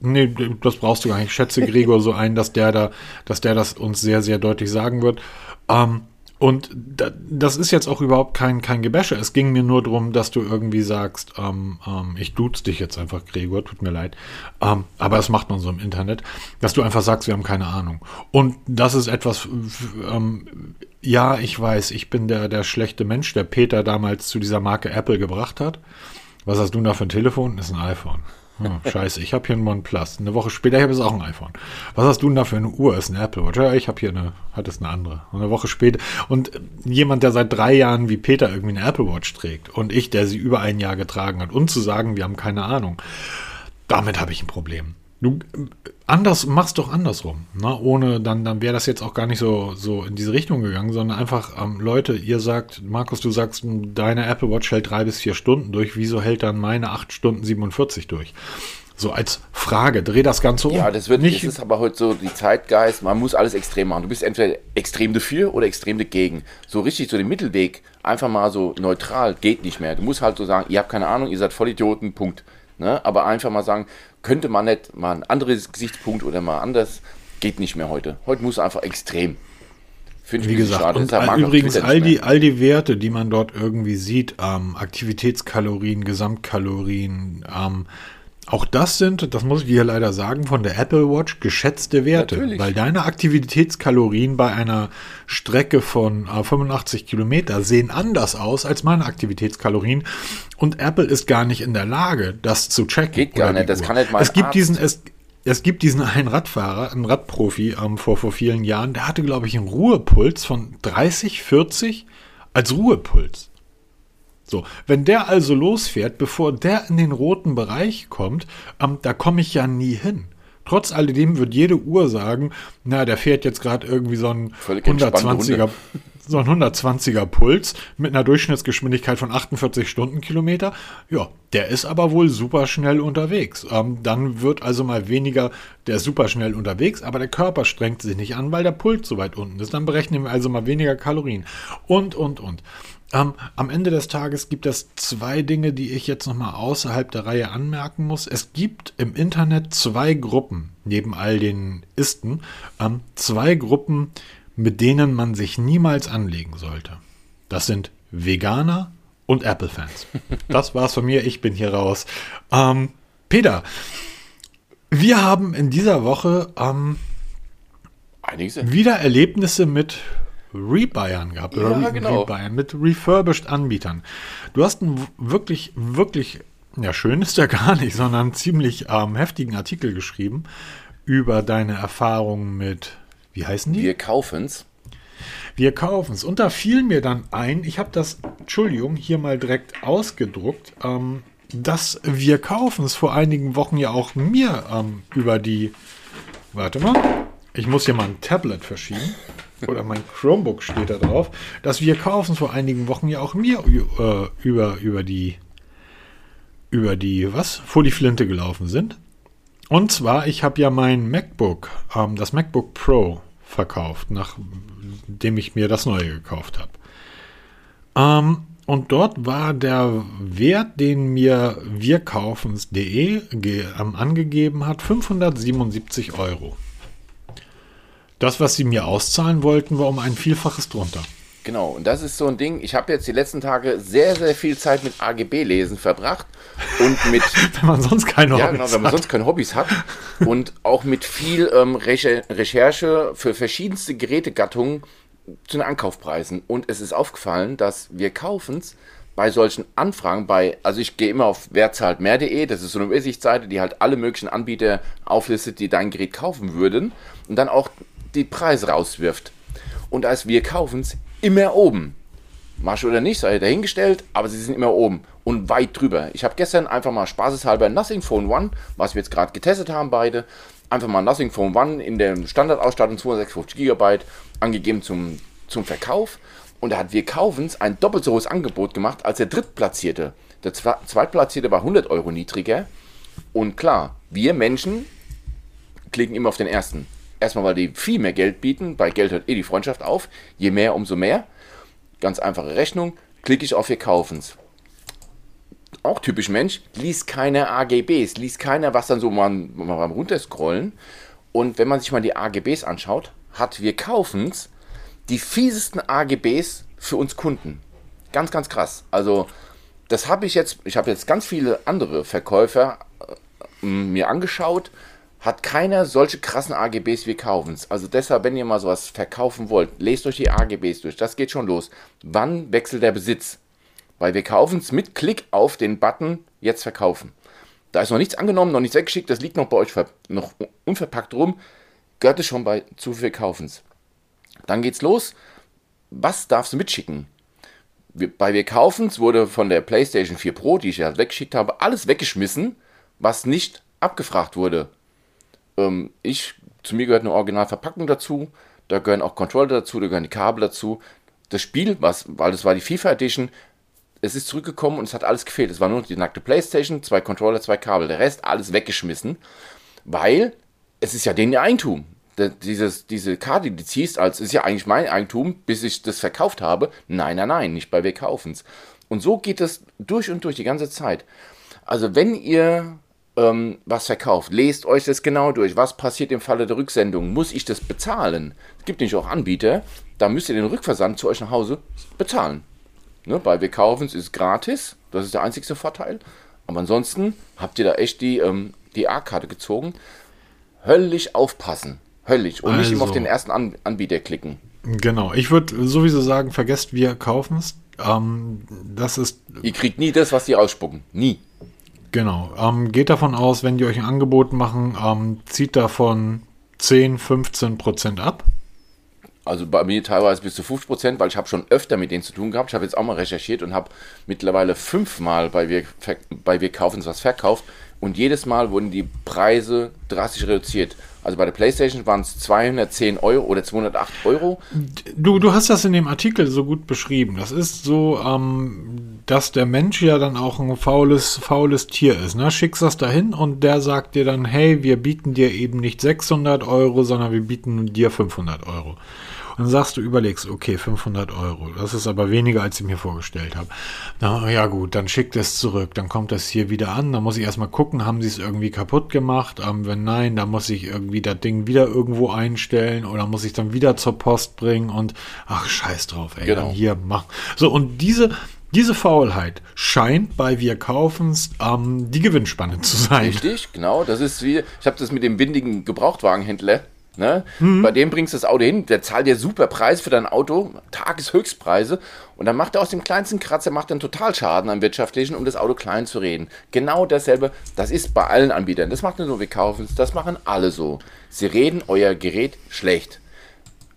Nee, das brauchst du gar nicht. Ich schätze Gregor so ein, dass der da, dass der das uns sehr, sehr deutlich sagen wird. Ähm, und da, das ist jetzt auch überhaupt kein, kein Gebäsche. Es ging mir nur darum, dass du irgendwie sagst, ähm, ähm, ich duze dich jetzt einfach, Gregor, tut mir leid. Ähm, aber das macht man so im Internet, dass du einfach sagst, wir haben keine Ahnung. Und das ist etwas, ähm, ja, ich weiß, ich bin der, der schlechte Mensch, der Peter damals zu dieser Marke Apple gebracht hat. Was hast du da für ein Telefon? Ist ein iPhone. Hm, scheiße, ich habe hier ein OnePlus. Eine Woche später habe ich auch ein iPhone. Was hast du denn da für eine Uhr? Ist eine Apple Watch. Ja, ich habe hier eine, hat es eine andere. Und eine Woche später. Und jemand, der seit drei Jahren wie Peter irgendwie eine Apple Watch trägt und ich, der sie über ein Jahr getragen hat, und zu sagen, wir haben keine Ahnung, damit habe ich ein Problem. Du anders machst doch andersrum, ne? Ohne dann dann wäre das jetzt auch gar nicht so so in diese Richtung gegangen, sondern einfach ähm, Leute, ihr sagt, Markus, du sagst, m, deine Apple Watch hält drei bis vier Stunden durch. Wieso hält dann meine acht Stunden 47 durch? So als Frage, dreh das Ganze um. Ja, das wird nicht. das ist aber heute so die Zeitgeist, man muss alles extrem machen. Du bist entweder extrem dafür oder extrem dagegen. So richtig so den Mittelweg, einfach mal so neutral, geht nicht mehr. Du musst halt so sagen, ihr habt keine Ahnung, ihr seid Vollidioten, Punkt. Ne? Aber einfach mal sagen, könnte man nicht mal ein anderes Gesichtspunkt oder mal anders, geht nicht mehr heute. Heute muss einfach extrem. Finde ich Wie gesagt, schade. und all, übrigens all die, all die Werte, die man dort irgendwie sieht, ähm, Aktivitätskalorien, Gesamtkalorien, ähm, auch das sind, das muss ich dir leider sagen, von der Apple Watch geschätzte Werte. Natürlich. Weil deine Aktivitätskalorien bei einer Strecke von äh, 85 Kilometer sehen anders aus als meine Aktivitätskalorien. Und Apple ist gar nicht in der Lage, das zu checken. Geht gar nicht, das Uhr. kann nicht mal Es gibt Arzt. diesen, es, es gibt diesen einen Radfahrer, einen Radprofi ähm, vor, vor vielen Jahren, der hatte, glaube ich, einen Ruhepuls von 30, 40 als Ruhepuls. So, wenn der also losfährt, bevor der in den roten Bereich kommt, ähm, da komme ich ja nie hin. Trotz alledem wird jede Uhr sagen, na, der fährt jetzt gerade irgendwie so ein Völlig entspannte 120er, Hunde. so ein 120er Puls mit einer Durchschnittsgeschwindigkeit von 48 Stundenkilometer. Ja, der ist aber wohl super schnell unterwegs. Ähm, dann wird also mal weniger der super schnell unterwegs, aber der Körper strengt sich nicht an, weil der Puls so weit unten ist. Dann berechnen wir also mal weniger Kalorien. Und, und, und. Ähm, am Ende des Tages gibt es zwei Dinge, die ich jetzt nochmal außerhalb der Reihe anmerken muss. Es gibt im Internet zwei Gruppen, neben all den Isten, ähm, zwei Gruppen, mit denen man sich niemals anlegen sollte. Das sind Veganer und Apple-Fans. [LAUGHS] Das war's von mir, ich bin hier raus. Ähm, Peter, wir haben in dieser Woche ähm, wieder Erlebnisse mit Rebuyern gehabt oder Ja, genau. Rebuyern, mit refurbished Anbietern. Du hast einen wirklich, wirklich, ja, schön ist ja [LAUGHS] gar nicht, sondern einen ziemlich ähm, heftigen Artikel geschrieben über deine Erfahrungen mit, wie heißen die? Wir kaufen's. Wir kaufen es. Und da fiel mir dann ein, ich habe das, Entschuldigung, hier mal direkt ausgedruckt, ähm, dass wir kaufen es vor einigen Wochen ja auch mir ähm, über die, warte mal, ich muss hier mal ein Tablet verschieben. Oder mein Chromebook steht da drauf, dass wir kaufen vor einigen Wochen ja auch mir äh, über, über die, über die, was, vor die Flinte gelaufen sind. Und zwar, ich habe ja mein MacBook, ähm, das MacBook Pro verkauft, nachdem ich mir das neue gekauft habe. Ähm, und dort war der Wert, den mir wirkaufens.de ähm, angegeben hat, 577 Euro. Das, was sie mir auszahlen wollten, war um ein Vielfaches drunter. Genau, und das ist so ein Ding. Ich habe jetzt die letzten Tage sehr, sehr viel Zeit mit AGB-Lesen verbracht und mit, [LAUGHS] Wenn man sonst keine ja, Hobbys genau, wenn man hat. sonst keine Hobbys hat und auch mit viel ähm, Recher Recherche für verschiedenste Gerätegattungen zu den Ankaufpreisen. Und es ist aufgefallen, dass wir kaufen's bei solchen Anfragen, bei, also ich gehe immer auf wertzahltmehr.de, das ist so eine Übersichtsseite, die halt alle möglichen Anbieter auflistet, die dein Gerät kaufen würden und dann auch die Preise rauswirft. Und als wir kaufen's immer oben. Marsch oder nicht, sei dahingestellt, aber sie sind immer oben und weit drüber. Ich habe gestern einfach mal spaßeshalber Nothing Phone One, was wir jetzt gerade getestet haben beide, einfach mal Nothing Phone One in der Standardausstattung 256 GB angegeben zum, zum Verkauf und da hat wir kaufens ein doppelt so hohes Angebot gemacht als der drittplatzierte. Der Zwe zweitplatzierte war 100 Euro niedriger und klar, wir Menschen klicken immer auf den ersten. Erstmal, weil die viel mehr Geld bieten. Bei Geld hört eh die Freundschaft auf. Je mehr, umso mehr. Ganz einfache Rechnung. Klicke ich auf Wir kaufen's. Auch typisch Mensch, liest keine AGBs, liest keiner, was dann so mal, mal beim Runterscrollen. Und wenn man sich mal die AGBs anschaut, hat Wir kaufen's die fiesesten AGBs für uns Kunden. Ganz, ganz krass. Also, das habe ich jetzt, ich habe jetzt ganz viele andere Verkäufer äh, mir angeschaut, hat keiner solche krassen AGBs wie Kaufens. Also deshalb, wenn ihr mal sowas verkaufen wollt, lest euch die AGBs durch. Das geht schon los. Wann wechselt der Besitz? Weil wir kaufen es mit Klick auf den Button jetzt verkaufen. Da ist noch nichts angenommen, noch nichts weggeschickt, das liegt noch bei euch noch unverpackt rum. Gehört es schon bei zu viel Kaufens. Dann geht's los. Was darfst du mitschicken? Bei Wir kaufen's wurde von der PlayStation 4 Pro, die ich ja weggeschickt habe, alles weggeschmissen, was nicht abgefragt wurde. Ähm, ich, zu mir gehört eine Originalverpackung dazu, da gehören auch Controller dazu, da gehören die Kabel dazu. Das Spiel, was, weil das war die FIFA Edition, es ist zurückgekommen und es hat alles gefehlt. Es war nur die nackte Playstation, zwei Controller, zwei Kabel. Der Rest alles weggeschmissen, weil es ist ja denen ihr Eigentum. Dieses, diese Karte, die du ziehst, als ist ja eigentlich mein Eigentum, bis ich das verkauft habe. Nein, nein, nein, nicht bei Wir kaufen's. Und so geht es durch und durch die ganze Zeit. Also wenn ihr ähm, was verkauft, lest euch das genau durch. Was passiert im Falle der Rücksendung? Muss ich das bezahlen? Es gibt nämlich auch Anbieter, da müsst ihr den Rückversand zu euch nach Hause bezahlen. Ne, bei Wir kaufen es ist gratis, das ist der einzigste Vorteil. Aber ansonsten habt ihr da echt die, ähm, die A-Karte gezogen. Höllisch aufpassen. Höllisch. Und also. nicht immer auf den ersten An Anbieter klicken. Genau. Ich würde sowieso sagen, vergesst, wir kaufen es. Ähm, das ist. Ihr kriegt nie das, was die ausspucken. Nie. Genau. Ähm, geht davon aus, wenn die euch ein Angebot machen, ähm, zieht davon 10, 15 Prozent ab. Also bei mir teilweise bis zu 50 Prozent, weil ich habe schon öfter mit denen zu tun gehabt. Ich habe jetzt auch mal recherchiert und habe mittlerweile fünfmal bei wir, bei wir kaufen was verkauft und jedes Mal wurden die Preise drastisch reduziert. Also bei der PlayStation waren es 210 Euro oder 208 Euro. Du, du hast das in dem Artikel so gut beschrieben. Das ist so, ähm, dass der Mensch ja dann auch ein faules, faules Tier ist. Ne? Schickst das dahin und der sagt dir dann, hey, wir bieten dir eben nicht 600 Euro, sondern wir bieten dir 500 Euro. Dann sagst du, überlegst, okay, 500 Euro. Das ist aber weniger, als ich mir vorgestellt habe. Na ja gut, dann schickt es zurück. Dann kommt das hier wieder an. Dann muss ich erstmal gucken, haben sie es irgendwie kaputt gemacht? Ähm, wenn nein, dann muss ich irgendwie das Ding wieder irgendwo einstellen oder muss ich dann wieder zur Post bringen und ach, scheiß drauf, ey. Genau. Hier, mach. So, und diese, diese Faulheit scheint bei Wir kaufen's ähm, die Gewinnspanne zu sein. Richtig, genau. Das ist wie, ich habe das mit dem windigen Gebrauchtwagenhändler Ne? Mhm. Bei dem bringst du das Auto hin, der zahlt dir super Preis für dein Auto, Tageshöchstpreise, und dann macht er aus dem kleinsten Kratzer macht einen Totalschaden am wirtschaftlichen, um das Auto klein zu reden. Genau dasselbe, das ist bei allen Anbietern. Das macht nicht nur wir kaufen es, das machen alle so. Sie reden euer Gerät schlecht.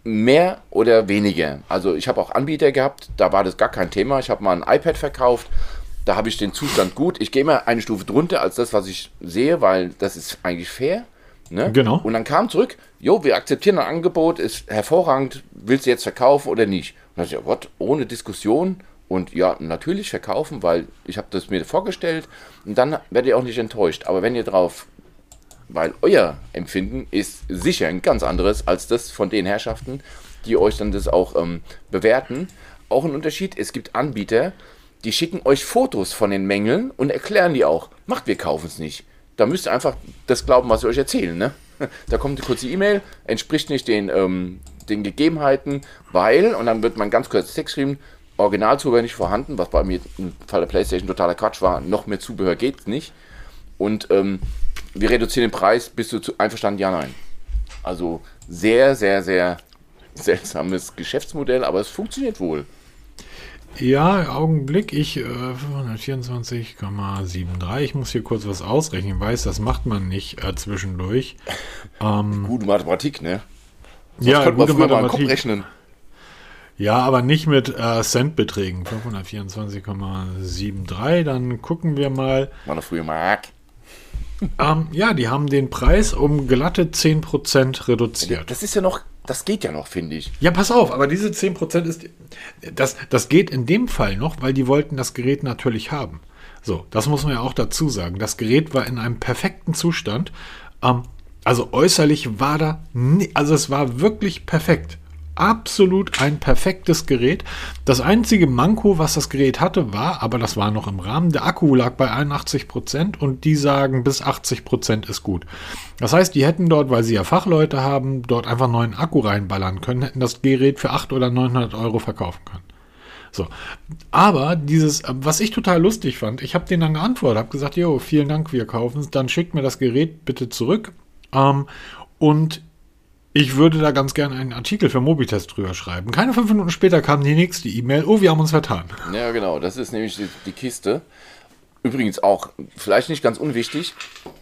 Mehr oder weniger. Also ich habe auch Anbieter gehabt, da war das gar kein Thema. Ich habe mal ein iPad verkauft, da habe ich den Zustand gut. Ich gehe mal eine Stufe drunter als das, was ich sehe, weil das ist eigentlich fair. Ne? Genau. Und dann kam zurück, jo, wir akzeptieren ein Angebot, ist hervorragend, willst du jetzt verkaufen oder nicht? Und dann ich, ja, what, ohne Diskussion und ja, natürlich verkaufen, weil ich habe das mir vorgestellt und dann werdet ihr auch nicht enttäuscht. Aber wenn ihr drauf, weil euer Empfinden ist sicher ein ganz anderes als das von den Herrschaften, die euch dann das auch ähm, bewerten. Auch ein Unterschied, es gibt Anbieter, die schicken euch Fotos von den Mängeln und erklären die auch. Macht, wir kaufen es nicht. Da müsst ihr einfach das glauben, was sie euch erzählen. Ne? [LAUGHS] Da kommt eine kurze E-Mail, entspricht nicht den, ähm, den Gegebenheiten, weil, und dann wird man ganz kurz Text geschrieben, Originalzubehör nicht vorhanden, was bei mir im Fall der Playstation totaler Quatsch war. Noch mehr Zubehör geht nicht. Und ähm, wir reduzieren den Preis. Bist du zu einverstanden? Ja, nein. Also sehr, sehr, sehr [LAUGHS] seltsames Geschäftsmodell, aber es funktioniert wohl. Ja, Augenblick, ich äh, 524,73. Ich muss hier kurz was ausrechnen. Ich weiß, das macht man nicht äh, zwischendurch. Ähm, [LAUGHS] gute Mathematik, ne? Sonst ja, gute Mathematik. rechnen. Ja, aber nicht mit äh, Centbeträgen. 524,73. Dann gucken wir mal. War eine frühe Mark. Ähm, ja, die haben den Preis um glatte 10% reduziert. Das ist ja noch das geht ja noch, finde ich. Ja, pass auf, aber diese 10% ist. Das, das geht in dem Fall noch, weil die wollten das Gerät natürlich haben. So, das muss man ja auch dazu sagen. Das Gerät war in einem perfekten Zustand. Ähm, Also äußerlich war da, nie, also es war wirklich perfekt. Absolut ein perfektes Gerät. Das einzige Manko, was das Gerät hatte, war, aber das war noch im Rahmen, der Akku lag bei 81% und die sagen, bis 80% ist gut. Das heißt, die hätten dort, weil sie ja Fachleute haben, dort einfach neuen Akku reinballern können, hätten das Gerät für 800 oder 900 Euro verkaufen können. So. Aber dieses, was ich total lustig fand, ich habe denen dann geantwortet, habe gesagt, jo, vielen Dank, wir kaufen es, dann schickt mir das Gerät bitte zurück. Ähm, und ich würde da ganz gerne einen Artikel für Mobitest drüber schreiben. Keine fünf Minuten später kam die nächste E-Mail. Oh, wir haben uns vertan. Ja, genau. Das ist nämlich die, die, Kiste. Übrigens auch, vielleicht nicht ganz unwichtig,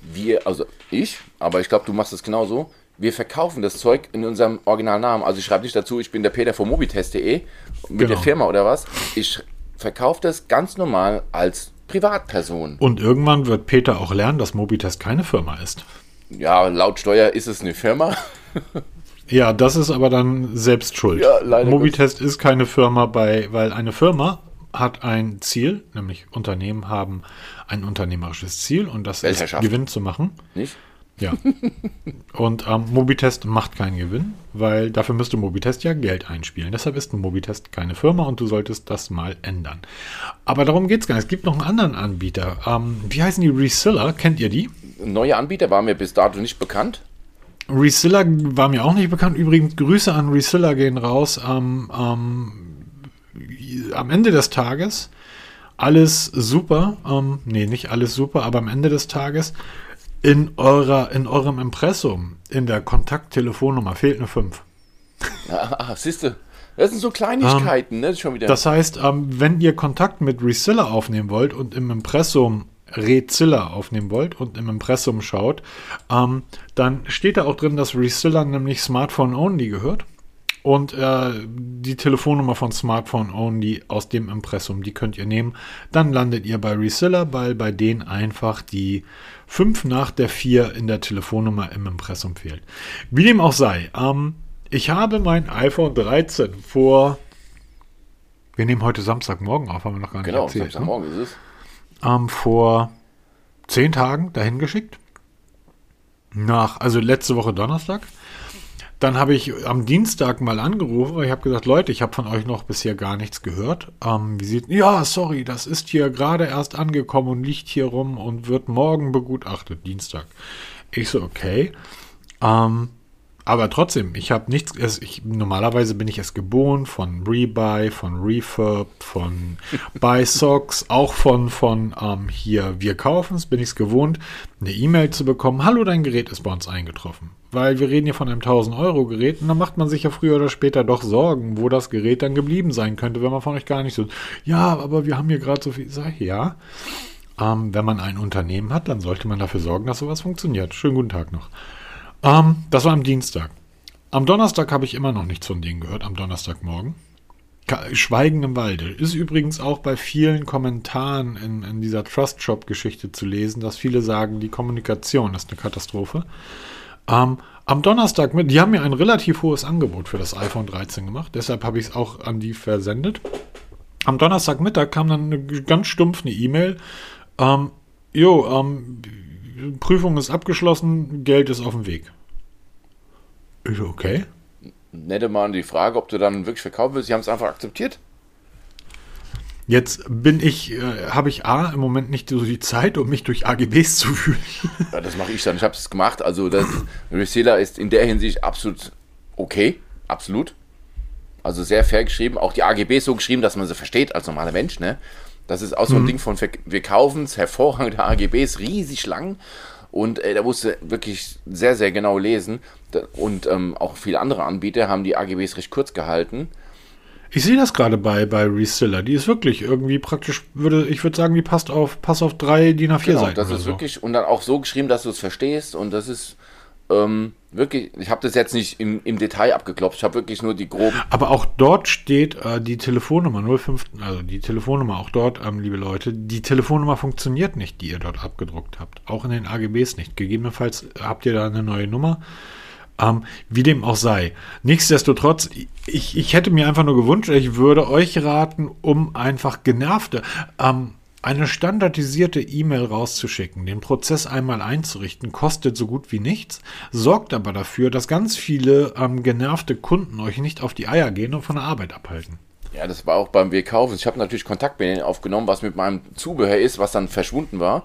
wir, also ich, aber ich glaube, du machst es genauso. Wir verkaufen das Zeug in unserem Originalnamen. Also ich schreibe nicht dazu, ich bin der Peter von mobitest.de mit genau. der Firma oder was. Ich verkaufe das ganz normal als Privatperson. Und irgendwann wird Peter auch lernen, dass Mobitest keine Firma ist. Ja, laut Steuer ist es eine Firma. [LAUGHS] ja, das ist aber dann selbst schuld. Ja, Mobitest Gott. ist keine Firma bei, weil eine Firma hat ein Ziel, nämlich Unternehmen haben ein unternehmerisches Ziel und das ist Gewinn zu machen. Nicht? Ja. [LAUGHS] Und ähm, Mobitest macht keinen Gewinn, weil dafür müsste Mobitest ja Geld einspielen. Deshalb ist Mobitest keine Firma und du solltest das mal ändern. Aber darum geht es gar nicht. Es gibt noch einen anderen Anbieter. Ähm, wie heißen die Resilla? Kennt ihr die? Neue Anbieter war mir bis dato nicht bekannt. Resilla war mir auch nicht bekannt. Übrigens, Grüße an Resilla gehen raus. Ähm, ähm, am Ende des Tages alles super. Ähm, nee, nicht alles super, aber am Ende des Tages in, eurer, in eurem Impressum, in der Kontakttelefonnummer, fehlt eine 5. [LAUGHS] Ah, siehst du. Das sind so Kleinigkeiten, ähm, ne? Wieder. Das heißt, ähm, wenn ihr Kontakt mit Resilla aufnehmen wollt und im Impressum Rezilla aufnehmen wollt und im Impressum schaut, ähm, dann steht da auch drin, dass Resilla nämlich Smartphone Only gehört. Und äh, die Telefonnummer von Smartphone Only aus dem Impressum, die könnt ihr nehmen. Dann landet ihr bei Resilla, weil bei denen einfach die 5 nach der 4 in der Telefonnummer im Impressum fehlt. Wie dem auch sei, ähm, ich habe mein iPhone 13 vor. Wir nehmen heute Samstagmorgen auf, haben wir noch gar nicht genau, erzählt. Genau, Samstagmorgen ne? ist es. Ähm, vor 10 Tagen dahin geschickt. Nach, also letzte Woche Donnerstag. Dann habe ich am Dienstag mal angerufen, weil ich habe gesagt, Leute, ich habe von euch noch bisher gar nichts gehört. Ähm, wie sieht, ja, sorry, das ist hier gerade erst angekommen und liegt hier rum und wird morgen begutachtet, Dienstag. Ich so, okay. Ähm, aber trotzdem, ich habe nichts, ich, normalerweise bin ich es gewohnt von Rebuy, von Refurb, von [LAUGHS] Buy Socks, auch von, von ähm, hier, wir kaufen es, bin ich es gewohnt, eine E-Mail zu bekommen, hallo, dein Gerät ist bei uns eingetroffen. Weil wir reden hier von einem 1000 Euro Gerät und dann macht man sich ja früher oder später doch Sorgen, wo das Gerät dann geblieben sein könnte, wenn man von euch gar nicht so, ja, aber wir haben hier gerade so viel, sag ja. Ähm, wenn man ein Unternehmen hat, dann sollte man dafür sorgen, dass sowas funktioniert. Schönen guten Tag noch. Ähm, das war am Dienstag. Am Donnerstag habe ich immer noch nichts von denen gehört, am Donnerstagmorgen. Schweigen im Walde. Ist übrigens auch bei vielen Kommentaren in, in dieser Trust Shop-Geschichte zu lesen, dass viele sagen, die Kommunikation ist eine Katastrophe. Ähm, am Donnerstag, die haben mir ein relativ hohes Angebot für das iPhone 13 gemacht, deshalb habe ich es auch an die versendet. Am Donnerstagmittag kam dann eine ganz stumpf eine E-Mail. Ähm, jo, ähm, Prüfung ist abgeschlossen, Geld ist auf dem Weg. So, okay. Nette mal die Frage, ob du dann wirklich verkaufen willst. Sie haben es einfach akzeptiert. Jetzt bin ich, äh, habe ich A im Moment nicht so die Zeit, um mich durch AGBs zu fühlen. Ja, das mache ich dann. Ich habe es gemacht. Also das Reseller ist in der Hinsicht absolut okay, absolut. Also sehr fair geschrieben. Auch die AGBs so geschrieben, dass man sie versteht als normaler Mensch. Ne? Das ist auch so ein mhm. Ding von, wir kaufen es, hervorragende AGBs, riesig lang. Und äh, da musste wirklich sehr, sehr genau lesen. Und ähm, auch viele andere Anbieter haben die AGBs recht kurz gehalten. Ich sehe das gerade bei, bei Restiller. Die ist wirklich irgendwie praktisch, würde, ich würde sagen, die passt auf, passt auf drei DIN A4 genau, Seiten. Das ist so. wirklich, und dann auch so geschrieben, dass du es verstehst. Und das ist, ähm, wirklich, ich habe das jetzt nicht im, im Detail abgeklopft, ich habe wirklich nur die groben. Aber auch dort steht äh, die Telefonnummer 05, also die Telefonnummer auch dort, ähm, liebe Leute, die Telefonnummer funktioniert nicht, die ihr dort abgedruckt habt. Auch in den AGBs nicht. Gegebenenfalls habt ihr da eine neue Nummer. Ähm, wie dem auch sei. Nichtsdestotrotz, ich, ich hätte mir einfach nur gewünscht, ich würde euch raten, um einfach genervte. Ähm, eine standardisierte E-Mail rauszuschicken, den Prozess einmal einzurichten, kostet so gut wie nichts, sorgt aber dafür, dass ganz viele ähm, genervte Kunden euch nicht auf die Eier gehen und von der Arbeit abhalten. Ja, das war auch beim WK. Ich habe natürlich Kontakt mit denen aufgenommen, was mit meinem Zubehör ist, was dann verschwunden war.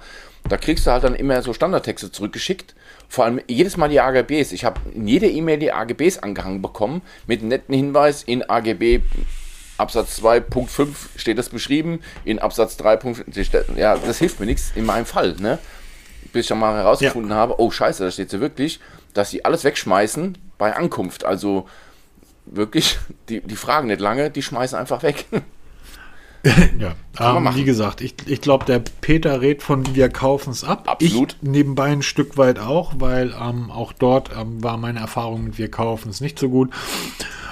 Da kriegst du halt dann immer so Standardtexte zurückgeschickt. Vor allem jedes Mal die AGBs. Ich habe in jeder E-Mail die AGBs angehangen bekommen mit netten Hinweis in AGB Absatz 2, Punkt 5 steht das beschrieben, in Absatz 3, Punkt 5, ja, das hilft mir nichts in meinem Fall, ne? Bis ich dann mal herausgefunden ja. habe, oh scheiße, da steht so wirklich, dass sie alles wegschmeißen bei Ankunft. Also wirklich, die, die fragen nicht lange, die schmeißen einfach weg. [LAUGHS] [LAUGHS] ja, ähm, wie gesagt, ich, ich glaube, der Peter rät von wir kaufen es ab. Absolut. Ich nebenbei ein Stück weit auch, weil ähm, auch dort ähm, war meine Erfahrung mit wir kaufen es nicht so gut.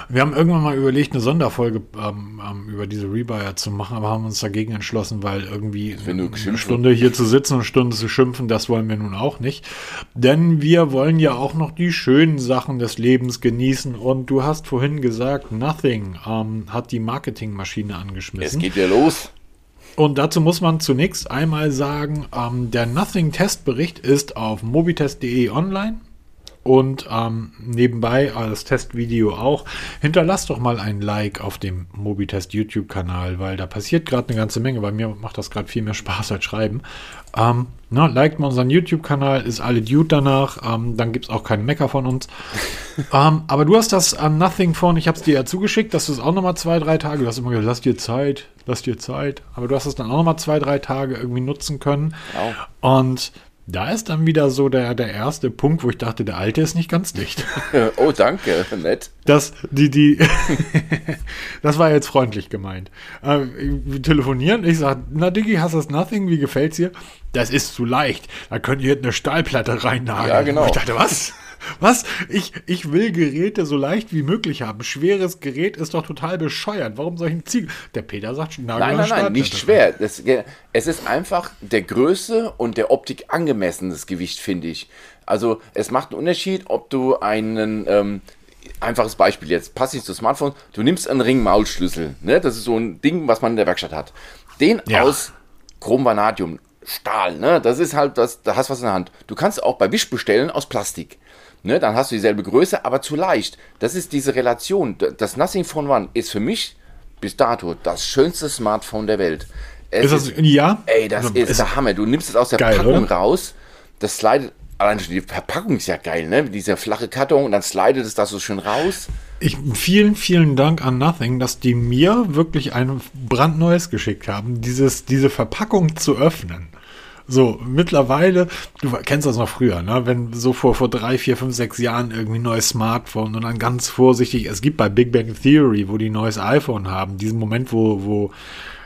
Wir haben irgendwann mal überlegt, eine Sonderfolge ähm, ähm, über diese Rebuyer zu machen, aber haben uns dagegen entschlossen, weil irgendwie eine Stunde hier zu sitzen und eine Stunde zu schimpfen, das wollen wir nun auch nicht. Denn wir wollen ja auch noch die schönen Sachen des Lebens genießen. Und du hast vorhin gesagt, Nothing ähm, hat die Marketingmaschine angeschmissen. Es geht ja los. Und dazu muss man zunächst einmal sagen, ähm, der Nothing-Testbericht ist auf mobitest.de online. Und ähm, nebenbei das Testvideo auch. Hinterlasst doch mal ein Like auf dem Mobitest YouTube-Kanal, weil da passiert gerade eine ganze Menge. Bei mir macht das gerade viel mehr Spaß als Schreiben. Ähm, na, liked mal unseren YouTube-Kanal, ist alle Dude danach. Ähm, dann gibt es auch keinen Mecker von uns. [LAUGHS] ähm, aber du hast das an Nothing von, ich habe es dir ja zugeschickt, dass du es auch nochmal zwei, drei Tage, du hast immer gesagt, lass dir Zeit, lass dir Zeit. Aber du hast es dann auch nochmal zwei, drei Tage irgendwie nutzen können. Wow. Und da ist dann wieder so der, der erste Punkt, wo ich dachte, der alte ist nicht ganz dicht. [LAUGHS] oh, danke, nett. Das, die, die, [LAUGHS] das war jetzt freundlich gemeint. Äh, wir telefonieren, ich sage, na Diggi, hast du das Nothing? Wie gefällt's dir? Das ist zu leicht. Da könnt ihr eine Stahlplatte reinnageln. Ja, genau. Und ich dachte, was? Was? Ich, ich will Geräte so leicht wie möglich haben. Schweres Gerät ist doch total bescheuert. Warum soll ich einen Ziegel? Der Peter sagt, Nagel Nein, nein, nein, nicht schwer. Das, es ist einfach der Größe und der Optik angemessenes Gewicht, finde ich. Also es macht einen Unterschied, ob du einen, ähm, einfaches Beispiel jetzt, passig zu Smartphone, du nimmst einen Ring-Maulschlüssel, ne? das ist so ein Ding, was man in der Werkstatt hat. Den ja. aus Chrom-Vanadium, Stahl, ne? das ist halt, das, da hast du was in der Hand. Du kannst auch bei Wisch bestellen aus Plastik. Ne, dann hast du dieselbe Größe, aber zu leicht. Das ist diese Relation. Das Nothing Phone One ist für mich bis dato das schönste Smartphone der Welt. Es ist das, ist, ja? Ey, das ist, ist der Hammer. Du nimmst es aus der geil, Packung oder? raus, das slidet, allein schon die Verpackung ist ja geil, ne? Dieser flache Karton und dann slidet es da so schön raus. Ich, vielen, vielen Dank an Nothing, dass die mir wirklich ein brandneues geschickt haben, dieses, diese Verpackung zu öffnen. So, mittlerweile, du kennst das noch früher, ne? Wenn so vor, vor drei, vier, fünf, sechs Jahren irgendwie ein neues Smartphone und dann ganz vorsichtig, es gibt bei Big Bang Theory, wo die ein neues iPhone haben, diesen Moment, wo, wo,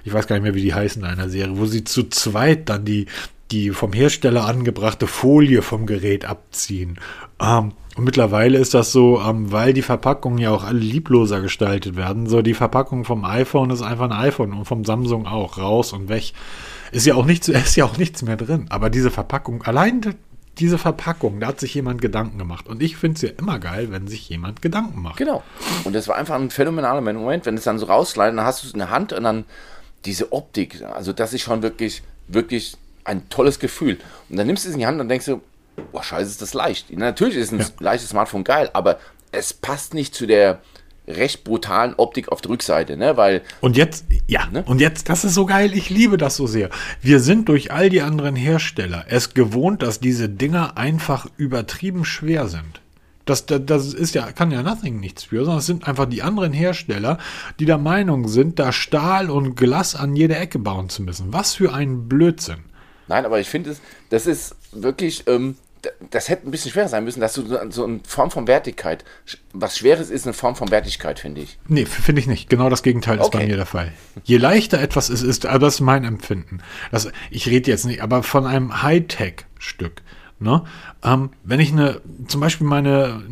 ich weiß gar nicht mehr, wie die heißen in einer Serie, wo sie zu zweit dann die, die vom Hersteller angebrachte Folie vom Gerät abziehen. Ähm, und mittlerweile ist das so, ähm, weil die Verpackungen ja auch alle liebloser gestaltet werden. So, die Verpackung vom iPhone ist einfach ein iPhone und vom Samsung auch raus und weg. Ist ja auch nichts, [LAUGHS] ist ja auch nichts mehr drin. Aber diese Verpackung, allein diese Verpackung, da hat sich jemand Gedanken gemacht. Und ich finde es ja immer geil, wenn sich jemand Gedanken macht. Genau. Und das war einfach ein phänomenaler Moment, wenn es dann so rausleitet, dann hast du es in der Hand und dann diese Optik. Also, das ist schon wirklich, wirklich ein tolles Gefühl. Und dann nimmst du es in die Hand und denkst du, boah, scheiße, ist das leicht. Natürlich ist ein ja. leichtes Smartphone geil, aber es passt nicht zu der recht brutalen Optik auf der Rückseite, ne? Weil. Und jetzt, ja, ne? und jetzt, das ist so geil, ich liebe das so sehr. Wir sind durch all die anderen Hersteller es gewohnt, dass diese Dinger einfach übertrieben schwer sind. Das, das, das ist ja, kann ja Nothing nichts für, sondern es sind einfach die anderen Hersteller, die der Meinung sind, da Stahl und Glas an jeder Ecke bauen zu müssen. Was für ein Blödsinn. Nein, aber ich finde es, das ist wirklich, ähm, das hätte ein bisschen schwerer sein müssen, dass du so eine Form von Wertigkeit, was Schweres ist eine Form von Wertigkeit, finde ich. Nee, finde ich nicht. Genau das Gegenteil ist bei mir der Fall. Je leichter etwas ist, ist, aber das ist mein Empfinden. Das, ich rede jetzt nicht, aber von einem Hightech-Stück. Ne? Ähm, wenn ich eine, zum Beispiel meine,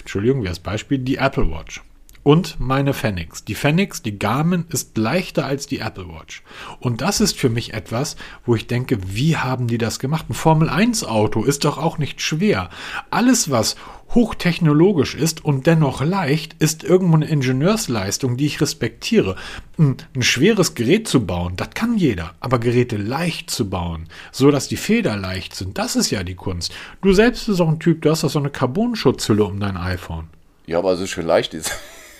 Entschuldigung, wie das Beispiel, die Apple Watch und meine Fenix. Die Fenix, die Garmin, ist leichter als die Apple Watch. Und das ist für mich etwas, wo ich denke, wie haben die das gemacht? Ein Formel 1 Auto ist doch auch nicht schwer. Alles, was hochtechnologisch ist und dennoch leicht, ist irgendwo eine Ingenieursleistung, die ich respektiere. Ein, schweres Gerät zu bauen, das kann jeder, aber Geräte leicht zu bauen, so dass die Feder leicht sind, das ist ja die Kunst. Du selbst bist auch ein Typ, du hast doch so eine Carbon-Schutzhülle um dein iPhone. Ja, aber so schön leicht ist.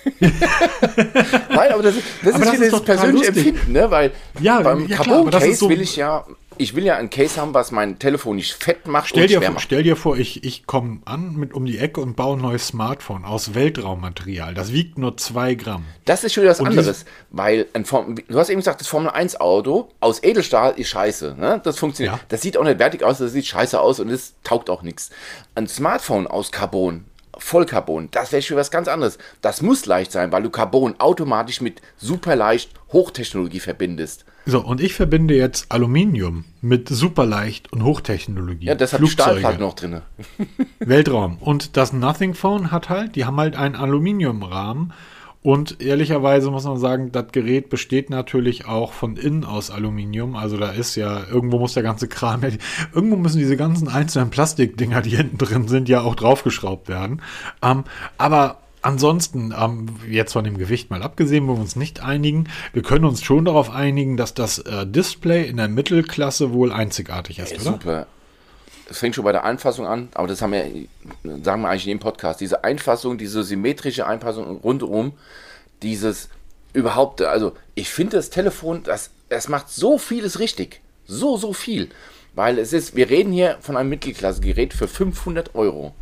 [LAUGHS] Nein, aber das, das aber ist das das persönliche Empfinden, ne? weil ja, beim ja, Carbon-Case so will ich ja ich will ja ein Case haben, was mein Telefon nicht fett macht stell und dir, schwer macht. Stell dir vor, ich, ich komme an mit um die Ecke und baue ein neues Smartphone aus Weltraummaterial. Das wiegt nur zwei Gramm. Das ist schon wieder was und anderes, weil ein Form, du hast eben gesagt, das Formel 1 Auto aus Edelstahl ist scheiße. Ne? Das funktioniert. Ja. Das sieht auch nicht wertig aus, das sieht scheiße aus und es taugt auch nichts. Ein Smartphone aus Carbon Vollcarbon, das wäre schon was ganz anderes. Das muss leicht sein, weil du Carbon automatisch mit super leicht Hochtechnologie verbindest. So, und ich verbinde jetzt Aluminium mit superleicht und Hochtechnologie. Ja, das hat Stahlplatten noch drin. Weltraum. Und das Nothing Phone hat halt, die haben halt einen Aluminiumrahmen. Und ehrlicherweise muss man sagen, das Gerät besteht natürlich auch von innen aus Aluminium. Also da ist ja, irgendwo muss der ganze Kram, irgendwo müssen diese ganzen einzelnen Plastikdinger, die hinten drin sind, ja auch draufgeschraubt werden. Ähm, aber Ansonsten, ähm, jetzt von dem Gewicht mal abgesehen, wo wir uns nicht einigen, wir können uns schon darauf einigen, dass das äh, Display in der Mittelklasse wohl einzigartig ist, ja, oder? Super. Es fängt schon bei der Einfassung an, aber das haben wir, sagen wir eigentlich in dem Podcast, diese Einfassung, diese symmetrische Einfassung rundum, dieses überhaupt, also ich finde das Telefon, das, das macht so vieles richtig. So, so viel. Weil es ist, wir reden hier von einem Mittelklasse-Gerät für 500 Euro.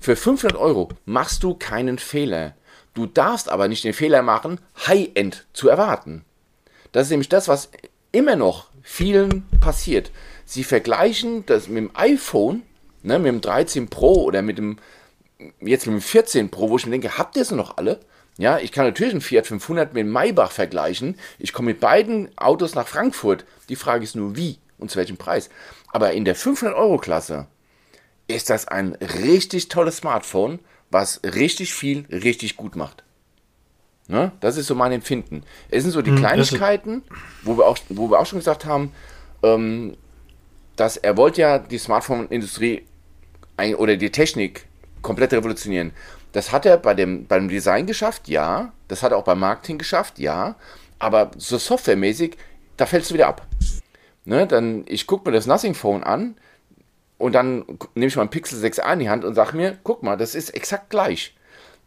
Für 500 Euro machst du keinen Fehler. Du darfst aber nicht den Fehler machen, High-End zu erwarten. Das ist nämlich das, was immer noch vielen passiert. Sie vergleichen das mit dem iPhone, ne, mit dem 13 Pro oder mit dem, jetzt mit dem 14 Pro, wo ich mir denke, habt ihr es noch alle? Ja, ich kann natürlich einen Fiat 500 mit dem Maybach vergleichen. Ich komme mit beiden Autos nach Frankfurt. Die Frage ist nur, wie und zu welchem Preis. Aber in der 500-Euro-Klasse ist das ein richtig tolles Smartphone, was richtig viel, richtig gut macht. Ne? Das ist so mein Empfinden. Es sind so die hm, Kleinigkeiten, wo wir, auch, wo wir auch schon gesagt haben, ähm, dass er wollte ja die Smartphone-Industrie oder die Technik komplett revolutionieren. Das hat er bei dem, beim Design geschafft, ja. Das hat er auch beim Marketing geschafft, ja. Aber so softwaremäßig, da fällst du wieder ab. Ne, dann, ich gucke mir das Nothing Phone an, und dann nehme ich mein Pixel 6a in die Hand und sage mir, guck mal, das ist exakt gleich.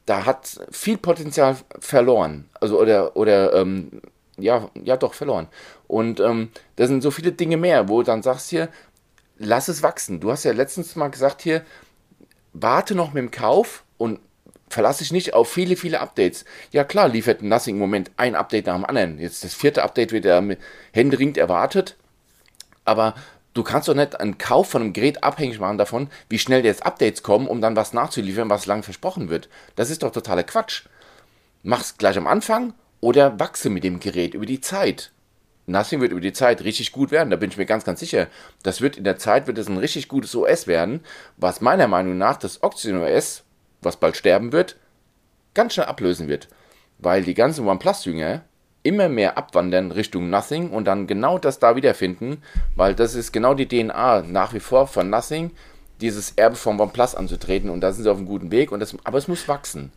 Da hat viel Potenzial verloren. Also oder, oder ähm, ja, ja doch, verloren. Und ähm, da sind so viele Dinge mehr, wo du dann sagst hier, lass es wachsen. Du hast ja letztens mal gesagt hier, warte noch mit dem Kauf und verlasse dich nicht auf viele, viele Updates. Ja klar, liefert Nothing im Moment ein Update nach dem anderen. Jetzt das vierte Update wird ja händeringend erwartet. Aber du kannst doch nicht einen Kauf von einem Gerät abhängig machen davon, wie schnell jetzt Updates kommen, um dann was nachzuliefern, was lang versprochen wird. Das ist doch totaler Quatsch. Mach's gleich am Anfang oder wachse mit dem Gerät über die Zeit. Nothing wird über die Zeit richtig gut werden, da bin ich mir ganz, ganz sicher. Das wird in der Zeit wird es ein richtig gutes OS werden, was meiner Meinung nach das Oxygen OS, was bald sterben wird, ganz schnell ablösen wird. Weil die ganzen OnePlus-Jünger immer mehr abwandern Richtung Nothing und dann genau das da wiederfinden, weil das ist genau die DNA nach wie vor von Nothing, dieses Erbe von OnePlus anzutreten und da sind sie auf einem guten Weg und das, aber es muss wachsen.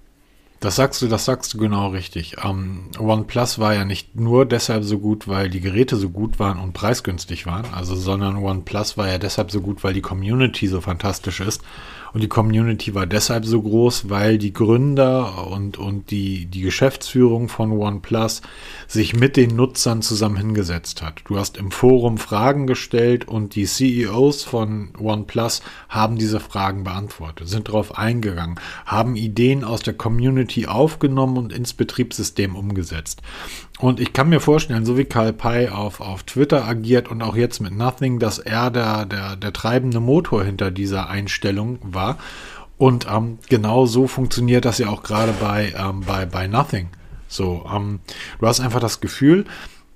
Das sagst du, das sagst du genau richtig. Ähm, OnePlus war ja nicht nur deshalb so gut, weil die Geräte so gut waren und preisgünstig waren, also sondern OnePlus war ja deshalb so gut, weil die Community so fantastisch ist und die Community war deshalb so groß, weil die Gründer und, und die, die Geschäftsführung von OnePlus sich mit den Nutzern zusammen hingesetzt hat. Du hast im Forum Fragen gestellt und die CEOs von OnePlus haben diese Fragen beantwortet, sind darauf eingegangen, haben Ideen aus der Community aufgenommen und ins Betriebssystem umgesetzt. Und ich kann mir vorstellen, so wie Karl Pei auf, auf Twitter agiert und auch jetzt mit Nothing, dass er der, der, der treibende Motor hinter dieser Einstellung war. Und ähm, genau so funktioniert das ja auch gerade bei, ähm, bei, bei Nothing. So, ähm, du hast einfach das Gefühl,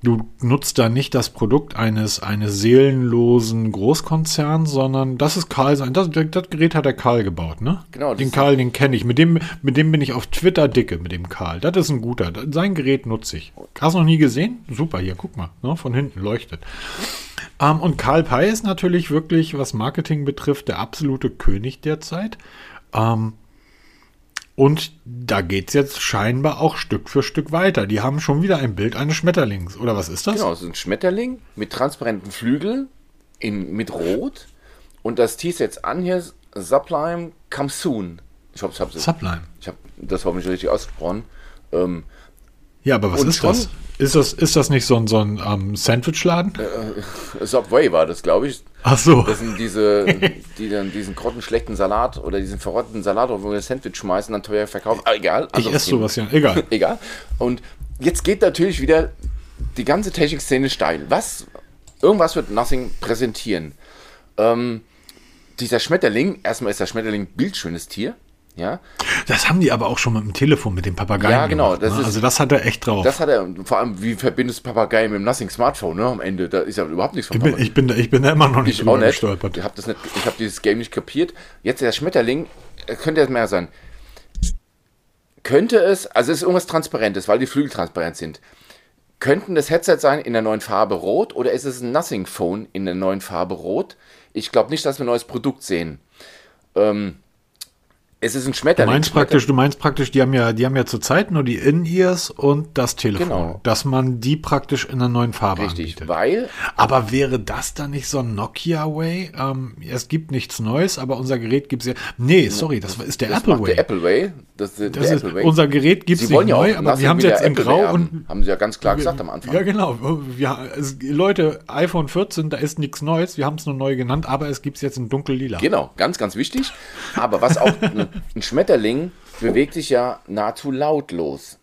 Du nutzt da nicht das Produkt eines, eines seelenlosen Großkonzerns, sondern das ist Karl sein. Das, das Gerät hat der Karl gebaut, ne? Genau, Den Karl, den kenne ich. Mit dem, mit dem bin ich auf Twitter dicke, mit dem Karl. Das ist ein guter. Sein Gerät nutze ich. Hast du noch nie gesehen? Super, hier, guck mal. Ne? Von hinten leuchtet. Ähm, und Karl Pei ist natürlich wirklich, was Marketing betrifft, der absolute König derzeit. Ähm, und da geht's jetzt scheinbar auch Stück für Stück weiter. Die haben schon wieder ein Bild eines Schmetterlings. Oder was ist das? Genau, es ist ein Schmetterling mit transparenten Flügeln in, mit Rot. Und das teast jetzt an hier, Sublime Come Soon. Ich hoffe, ich habe Sublime. ich hab das hoffentlich richtig ausgesprochen. Ähm, Ja, aber was Und ist das? Ist das? ist das nicht so ein, so ein ähm, Sandwichladen? Subway war das, glaube ich. Ach so. Das sind diese, die dann diesen grottenschlechten Salat oder diesen verrotteten Salat, wo wir ein Sandwich schmeißen, dann teuer verkaufen. Ah, egal. Ich anderes esse sowas ja. [LAUGHS] Egal. Egal. Und jetzt geht natürlich wieder die ganze Technik-Szene steil. Was? Irgendwas wird Nothing präsentieren. Ähm, dieser Schmetterling, erstmal ist der Schmetterling ein bildschönes Tier. Ja, Das haben die aber auch schon mit dem Telefon, mit dem Papageien. Ja, genau, Gemacht, das ne? ist- also das hat er echt drauf. das hat er, vor allem, wie verbindest du Papagei mit dem Nothing Smartphone, ne? Am Ende, da ist ja überhaupt nichts von ich, bin, Papagei. ich, bin, da- ich bin da immer noch nicht Ich nicht. gestolpert. Ich habe das nicht, ich habe dieses Game nicht kapiert. Jetzt der Schmetterling, äh, könnte es mehr sein. Könnte es, also es ist irgendwas Transparentes, weil die Flügel transparent sind. Könnten das Headset sein in der neuen Farbe Rot oder ist es ein Nothing Phone in der neuen Farbe Rot? Ich glaube nicht, dass wir ein neues Produkt sehen. Ähm, es ist ein Du Schmetterling. meinst praktisch, du meinst praktisch, die haben ja, die haben ja zurzeit nur die In-Ears und das Telefon, Genau. dass man die praktisch in einer neuen Farbe Richtig, anbietet. weil Aber wäre das dann nicht so ein Nokia-Way? Ähm, es gibt nichts Neues, aber unser Gerät gibt es ja. Nee, sorry, das ist der das Apple Way. der Apple Way. Das, ist der Das ist, Apple Way. unser Gerät gibt es Sie nicht ja neu, aber wir haben es jetzt in Grau Way und haben, haben sie ja ganz klar gesagt am Anfang. Ja, genau. Wir, es, Leute, iPhone 14, da ist nichts Neues. Wir haben es nur neu genannt, aber es gibt es jetzt in dunkellila. Genau, ganz, ganz wichtig. Aber was auch, [LAUGHS] ein Schmetterling bewegt sich ja nahezu lautlos.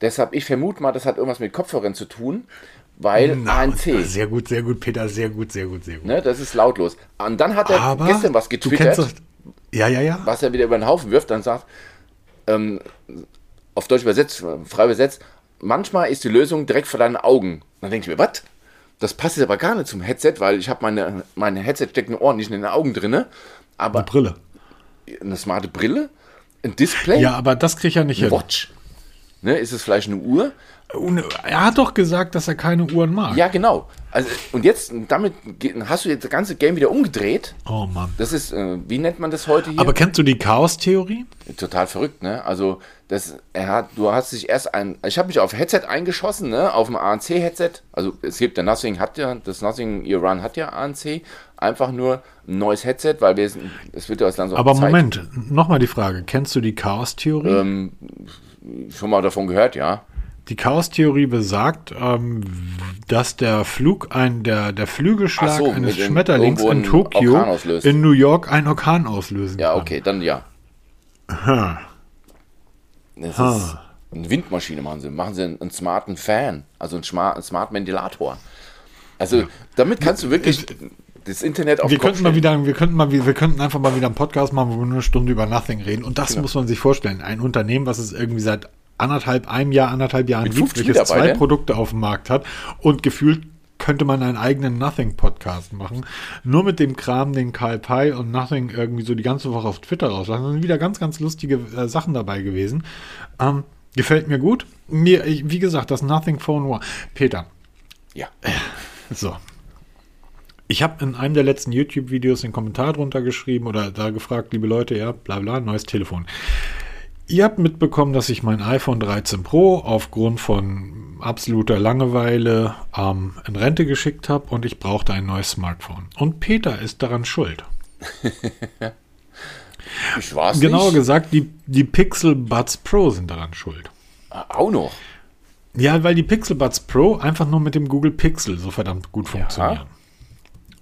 Deshalb, ich vermute mal, das hat irgendwas mit Kopfhörern zu tun, weil Na, ANC, Sehr gut, sehr gut, Peter, sehr gut, sehr gut, sehr gut. ne, das ist lautlos. Und dann hat er aber gestern was getwittert, das, Ja, ja, ja. was er wieder über den Haufen wirft, dann sagt, ähm, auf Deutsch übersetzt, frei übersetzt, manchmal ist die Lösung direkt vor deinen Augen. Dann denke ich mir, was? Das passt jetzt aber gar nicht zum Headset, weil ich habe meine, meine Headset steckende Ohren nicht in den Augen drinne, aber Eine Brille. Eine smarte Brille, ein Display, Ja, aber das krieg ich ja nicht eine hin. Watch. Ne, ist es vielleicht eine Uhr? Er hat doch gesagt, dass er keine Uhren mag. Ja, genau. Also, und jetzt, damit hast du jetzt das ganze Game wieder umgedreht. Oh Mann. Das ist, äh, wie nennt man das heute hier? Aber kennst du die Chaos-Theorie? Total verrückt, ne? Also, das, er hat, du hast dich erst ein, ich habe mich auf Headset eingeschossen, ne? Auf dem ANC-Headset. Also, es gibt der Nothing, hat ja, das Nothing Iran hat ja ANC. Einfach nur ein neues Headset, weil wir, es wird ja aus langsam Aber Zeit. Moment, nochmal die Frage. Kennst du die Chaos-Theorie? Ähm, schon mal davon gehört, ja. Die Chaos-Theorie besagt, ähm, dass der Flug, ein, der, der Flügelschlag so, eines Schmetterlings in Tokio in New York einen Orkan auslösen Ja, kann. okay, dann ja. Ha. Das ist eine Windmaschine machen sie. Machen sie einen, einen smarten Fan, also einen, einen smarten Ventilator. Also damit kannst du wirklich das Internet auf Wir Kopf könnten mal wieder, wir könnten mal, wir könnten einfach mal wieder einen Podcast machen, wo wir nur eine Stunde über Nothing reden. Und das Genau. muss man sich vorstellen. Ein Unternehmen, was es irgendwie seit anderthalb, einem Jahr, anderthalb Jahren Mit gibt, 50 welches zwei? Produkte auf dem Markt hat und gefühlt könnte man einen eigenen Nothing-Podcast machen. Nur mit dem Kram, den Karl Pei und Nothing irgendwie so die ganze Woche auf Twitter rauslassen. Da sind wieder ganz, ganz lustige äh, Sachen dabei gewesen. Ähm, gefällt mir gut. Mir, ich, wie gesagt, das Nothing Phone One. Peter, Ja. so. Ich habe in einem der letzten YouTube-Videos den Kommentar drunter geschrieben oder da gefragt, liebe Leute, ja, bla bla, neues Telefon. Ihr habt mitbekommen, dass ich mein iPhone 13 Pro aufgrund von absoluter Langeweile ähm, in Rente geschickt habe und ich brauchte ein neues Smartphone. Und Peter ist daran schuld. [LAUGHS] Ich weiß Genauer nicht. gesagt, die, die Pixel Buds Pro sind daran schuld. Ah, Auch noch. Ja, weil die Pixel Buds Pro einfach nur mit dem Google Pixel so verdammt gut funktionieren.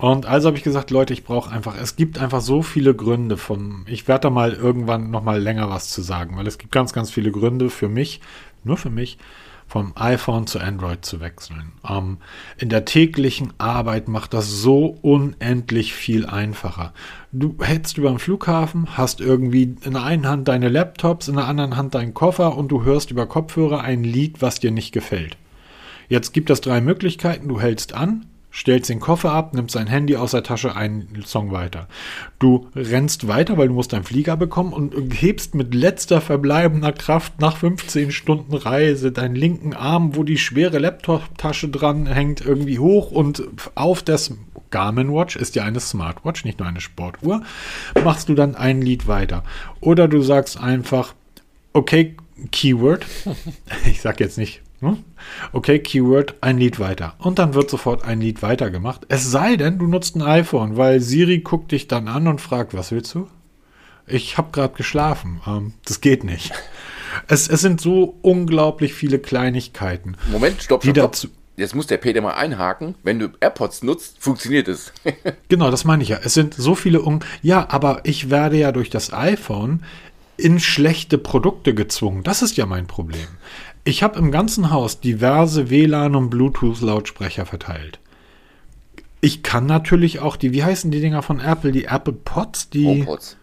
Und also habe ich gesagt, Leute, ich brauche einfach, es gibt einfach so viele Gründe von, ich werde da mal irgendwann noch mal länger was zu sagen, weil es gibt ganz, ganz viele Gründe für mich, nur für mich, vom iPhone zu Android zu wechseln. Ähm, in der täglichen Arbeit macht das so unendlich viel einfacher. Du hättest über den Flughafen, hast irgendwie in der einen Hand deine Laptops, in der anderen Hand deinen Koffer und du hörst über Kopfhörer ein Lied, was dir nicht gefällt. Jetzt gibt es drei Möglichkeiten. Du hältst an, stellst den Koffer ab, nimmst dein Handy aus der Tasche, einen Song weiter. Du rennst weiter, weil du musst deinen Flieger bekommen und hebst mit letzter verbleibender Kraft nach 15 Stunden Reise deinen linken Arm, wo die schwere Laptop-Tasche dran hängt, irgendwie hoch und auf das Garmin Watch ist ja eine Smartwatch, nicht nur eine Sportuhr, machst du dann ein Lied weiter. Oder du sagst einfach, okay, Keyword, [LAUGHS] ich sag jetzt nicht? Okay, Keyword, ein Lied weiter. Und dann wird sofort ein Lied weiter gemacht. Es sei denn, du nutzt ein iPhone, weil Siri guckt dich dann an und fragt, was willst du? Ich habe gerade geschlafen. Ähm, das geht nicht. Es, es sind so unglaublich viele Kleinigkeiten. Moment, stopp, stopp, dazu, Jetzt muss der Peter mal einhaken. Wenn du AirPods nutzt, funktioniert es. [LAUGHS] Genau, das meine ich ja. Es sind so viele Un Ja, aber ich werde ja durch das iPhone in schlechte Produkte gezwungen. Das ist ja mein Problem. Ich habe im ganzen Haus diverse WLAN- und Bluetooth-Lautsprecher verteilt. Ich kann natürlich auch die, wie heißen die Dinger von Apple, die Apple Pods, die HomePods.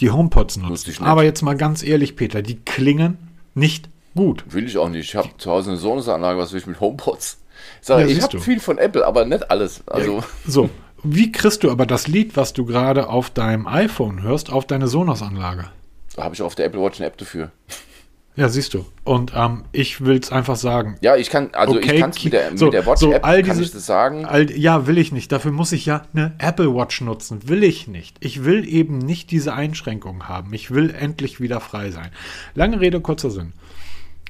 die HomePods nutzen. ich. Aber jetzt mal ganz ehrlich, Peter, die klingen nicht gut. Will ich auch nicht. Ich habe zu Hause eine Sonos-Anlage, was will ich mit HomePods? Sag, Ja, ich habe viel von Apple, aber nicht alles. Also, So, wie kriegst du aber das Lied, was du gerade auf deinem iPhone hörst, auf deine Sonos-Anlage? da habe ich auf der Apple Watch eine App dafür. Ja, siehst du. Und ähm, ich will es einfach sagen. Ja, ich kann, also Okay, ich kann es mit der, so, mit der Watch-App, so, all kann diese- ich das sagen. All, ja, will ich nicht. Dafür muss ich ja eine Apple Watch nutzen. Will ich nicht. Ich will eben nicht diese Einschränkungen haben. Ich will endlich wieder frei sein. Lange Rede, kurzer Sinn.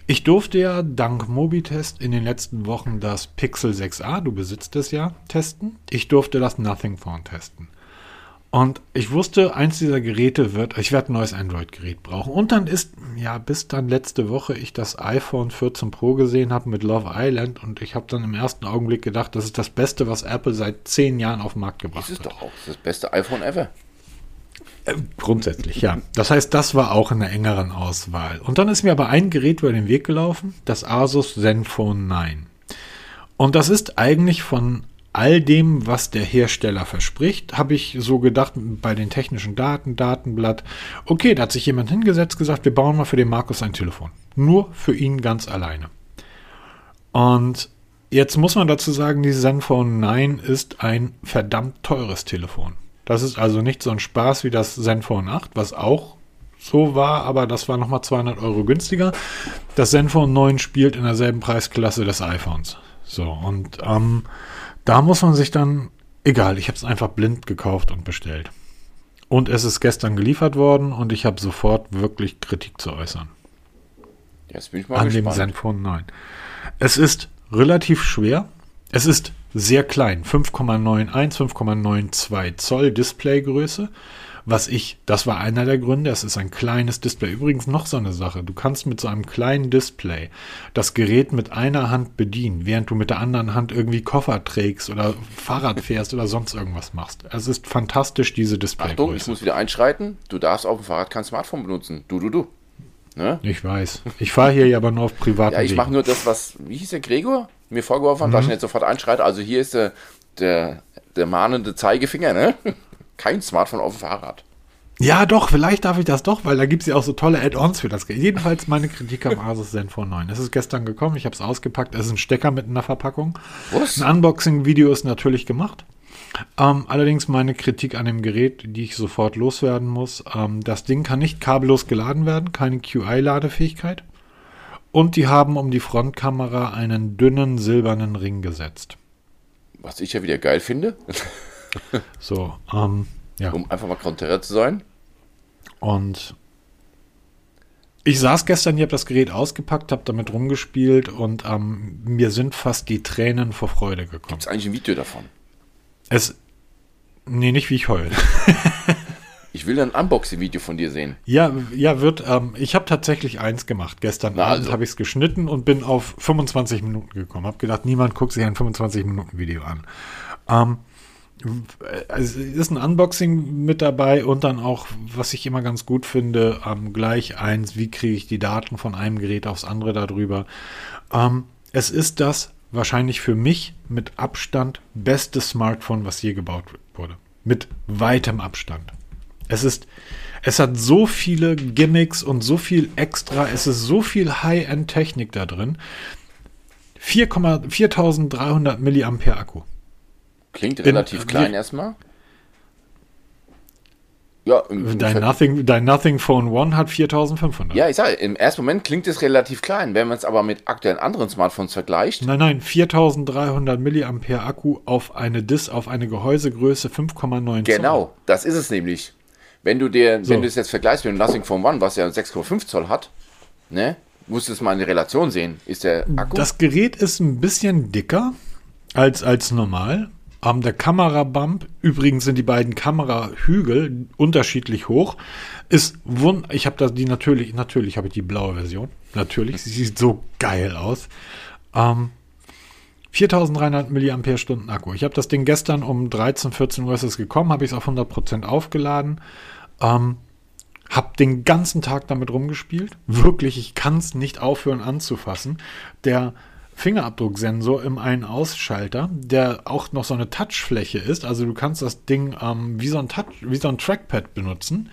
Ich durfte ja dank Mobitest in den letzten Wochen das Pixel 6a, du besitzt es ja, testen. Ich durfte das Nothing Phone testen. Und ich wusste, eins dieser Geräte wird, ich werde ein neues Android-Gerät brauchen. Und dann ist, ja, bis dann letzte Woche ich das iPhone 14 Pro gesehen habe mit Love Island und ich habe dann im ersten Augenblick gedacht, das ist das Beste, was Apple seit zehn Jahren auf den Markt gebracht Das ist hat. doch auch das beste iPhone ever. Äh, Grundsätzlich, ja. Das heißt, das war auch in der engeren Auswahl. Und dann ist mir aber ein Gerät über den Weg gelaufen, das Asus Zenfone 9. Und das ist eigentlich von all dem, was der Hersteller verspricht, habe ich so gedacht bei den technischen Daten, Datenblatt, okay, da hat sich jemand hingesetzt, gesagt, wir bauen mal für den Markus ein Telefon. Nur für ihn ganz alleine. Und jetzt muss man dazu sagen, die Zenfone 9 ist ein verdammt teures Telefon. Das ist also nicht so ein Spaß wie das Zenfone 8, was auch so war, aber das war nochmal 200 Euro günstiger. Das Zenfone 9 spielt in derselben Preisklasse des iPhones. So, und ähm, da muss man sich dann, egal, ich habe es einfach blind gekauft und bestellt. Und es ist gestern geliefert worden und ich habe sofort wirklich Kritik zu äußern Jetzt bin ich mal an dem gespannt. Zenfone 9. Es ist relativ schwer. Es ist sehr klein. 5,91, 5,92 Zoll Displaygröße. Was ich, das war einer der Gründe, es ist ein kleines Display. Übrigens noch so eine Sache. Du kannst mit so einem kleinen Display das Gerät mit einer Hand bedienen, während du mit der anderen Hand irgendwie Koffer trägst oder Fahrrad fährst oder sonst irgendwas machst. Es ist fantastisch, diese Achtung, ich muss wieder einschreiten. Du darfst auf dem Fahrrad kein Smartphone benutzen. Du, du, du. Ne? Ich weiß. Ich fahre hier ja aber nur auf privaten Ja, ich mache nur das, was, wie hieß der Gregor? Mir vorgeworfen hat, Mhm. dass ich nicht sofort einschreite. Also hier ist der, der, der mahnende Zeigefinger, ne? Kein Smartphone auf dem Fahrrad. Ja, doch, vielleicht darf ich das doch, weil da gibt es ja auch so tolle Add-ons für das Gerät. Jedenfalls meine Kritik am Asus Zenfone 9. Es ist gestern gekommen, ich habe es ausgepackt. Es ist ein Stecker mit einer Verpackung. Was? Ein Unboxing-Video ist natürlich gemacht. Ähm, allerdings meine Kritik an dem Gerät, die ich sofort loswerden muss. Ähm, das Ding kann nicht kabellos geladen werden, keine QI-Ladefähigkeit. Und die haben um die Frontkamera einen dünnen silbernen Ring gesetzt. Was ich ja wieder geil finde, [LAUGHS] So, ähm, ja. um einfach mal konträr zu sein. Und ich saß gestern, ich habe das Gerät ausgepackt, habe damit rumgespielt und ähm, mir sind fast die Tränen vor Freude gekommen. Ist eigentlich ein Video davon. Es, nee, nicht wie ich heul. [LAUGHS] [LAUGHS] Ich will ein Unboxing-Video von dir sehen. Ja, ja, wird, ähm, ich habe tatsächlich eins gemacht. Gestern Na Abend also. habe ich es geschnitten und bin auf 25 Minuten gekommen. Habe gedacht, niemand guckt sich ein 25-Minuten-Video an. Ähm, also es ist ein Unboxing mit dabei und dann auch, was ich immer ganz gut finde, ähm, gleich eins, wie kriege ich die Daten von einem Gerät aufs andere darüber. Ähm, es ist das wahrscheinlich für mich mit Abstand beste Smartphone, was je gebaut wurde. Mit weitem Abstand. Es ist, es hat so viele Gimmicks und so viel extra, es ist so viel High-End-Technik da drin. 4,- 4300 Milliampere Akku. Klingt In- relativ äh, klein erstmal. Ja, im, Dein Nothing, dein Nothing Phone One hat 4500. ja, ich sage, im ersten Moment klingt es relativ klein. Wenn man es aber mit aktuellen anderen Smartphones vergleicht, Nein, nein, 4300 Milliampere Akku auf eine Dis, auf eine Gehäusegröße 5,9 Zoll. genau, das ist es nämlich. Wenn du dir, So. wenn du es jetzt vergleichst mit dem Nothing Phone One, was ja 6,5 Zoll hat, ne, musst du es mal in Relation sehen. Ist der Akku? Das Gerät ist ein bisschen dicker als, als normal. Ähm, der Kamerabump, übrigens sind die beiden Kamerahügel unterschiedlich hoch. Ist wund ich habe da die natürlich, natürlich habe ich die blaue Version. Natürlich, sie sieht so geil aus. Ähm, 4300 mAh Akku. Ich habe das Ding gestern um 13, 14 Uhr ist es gekommen, habe ich es auf 100% aufgeladen. Ähm, hab den ganzen Tag damit rumgespielt. Wirklich, ich kann es nicht aufhören anzufassen. Der Fingerabdrucksensor im Ein-Ausschalter, der auch noch so eine Touchfläche ist. Also du kannst das Ding ähm, wie, so ein Touch, wie so ein Trackpad benutzen.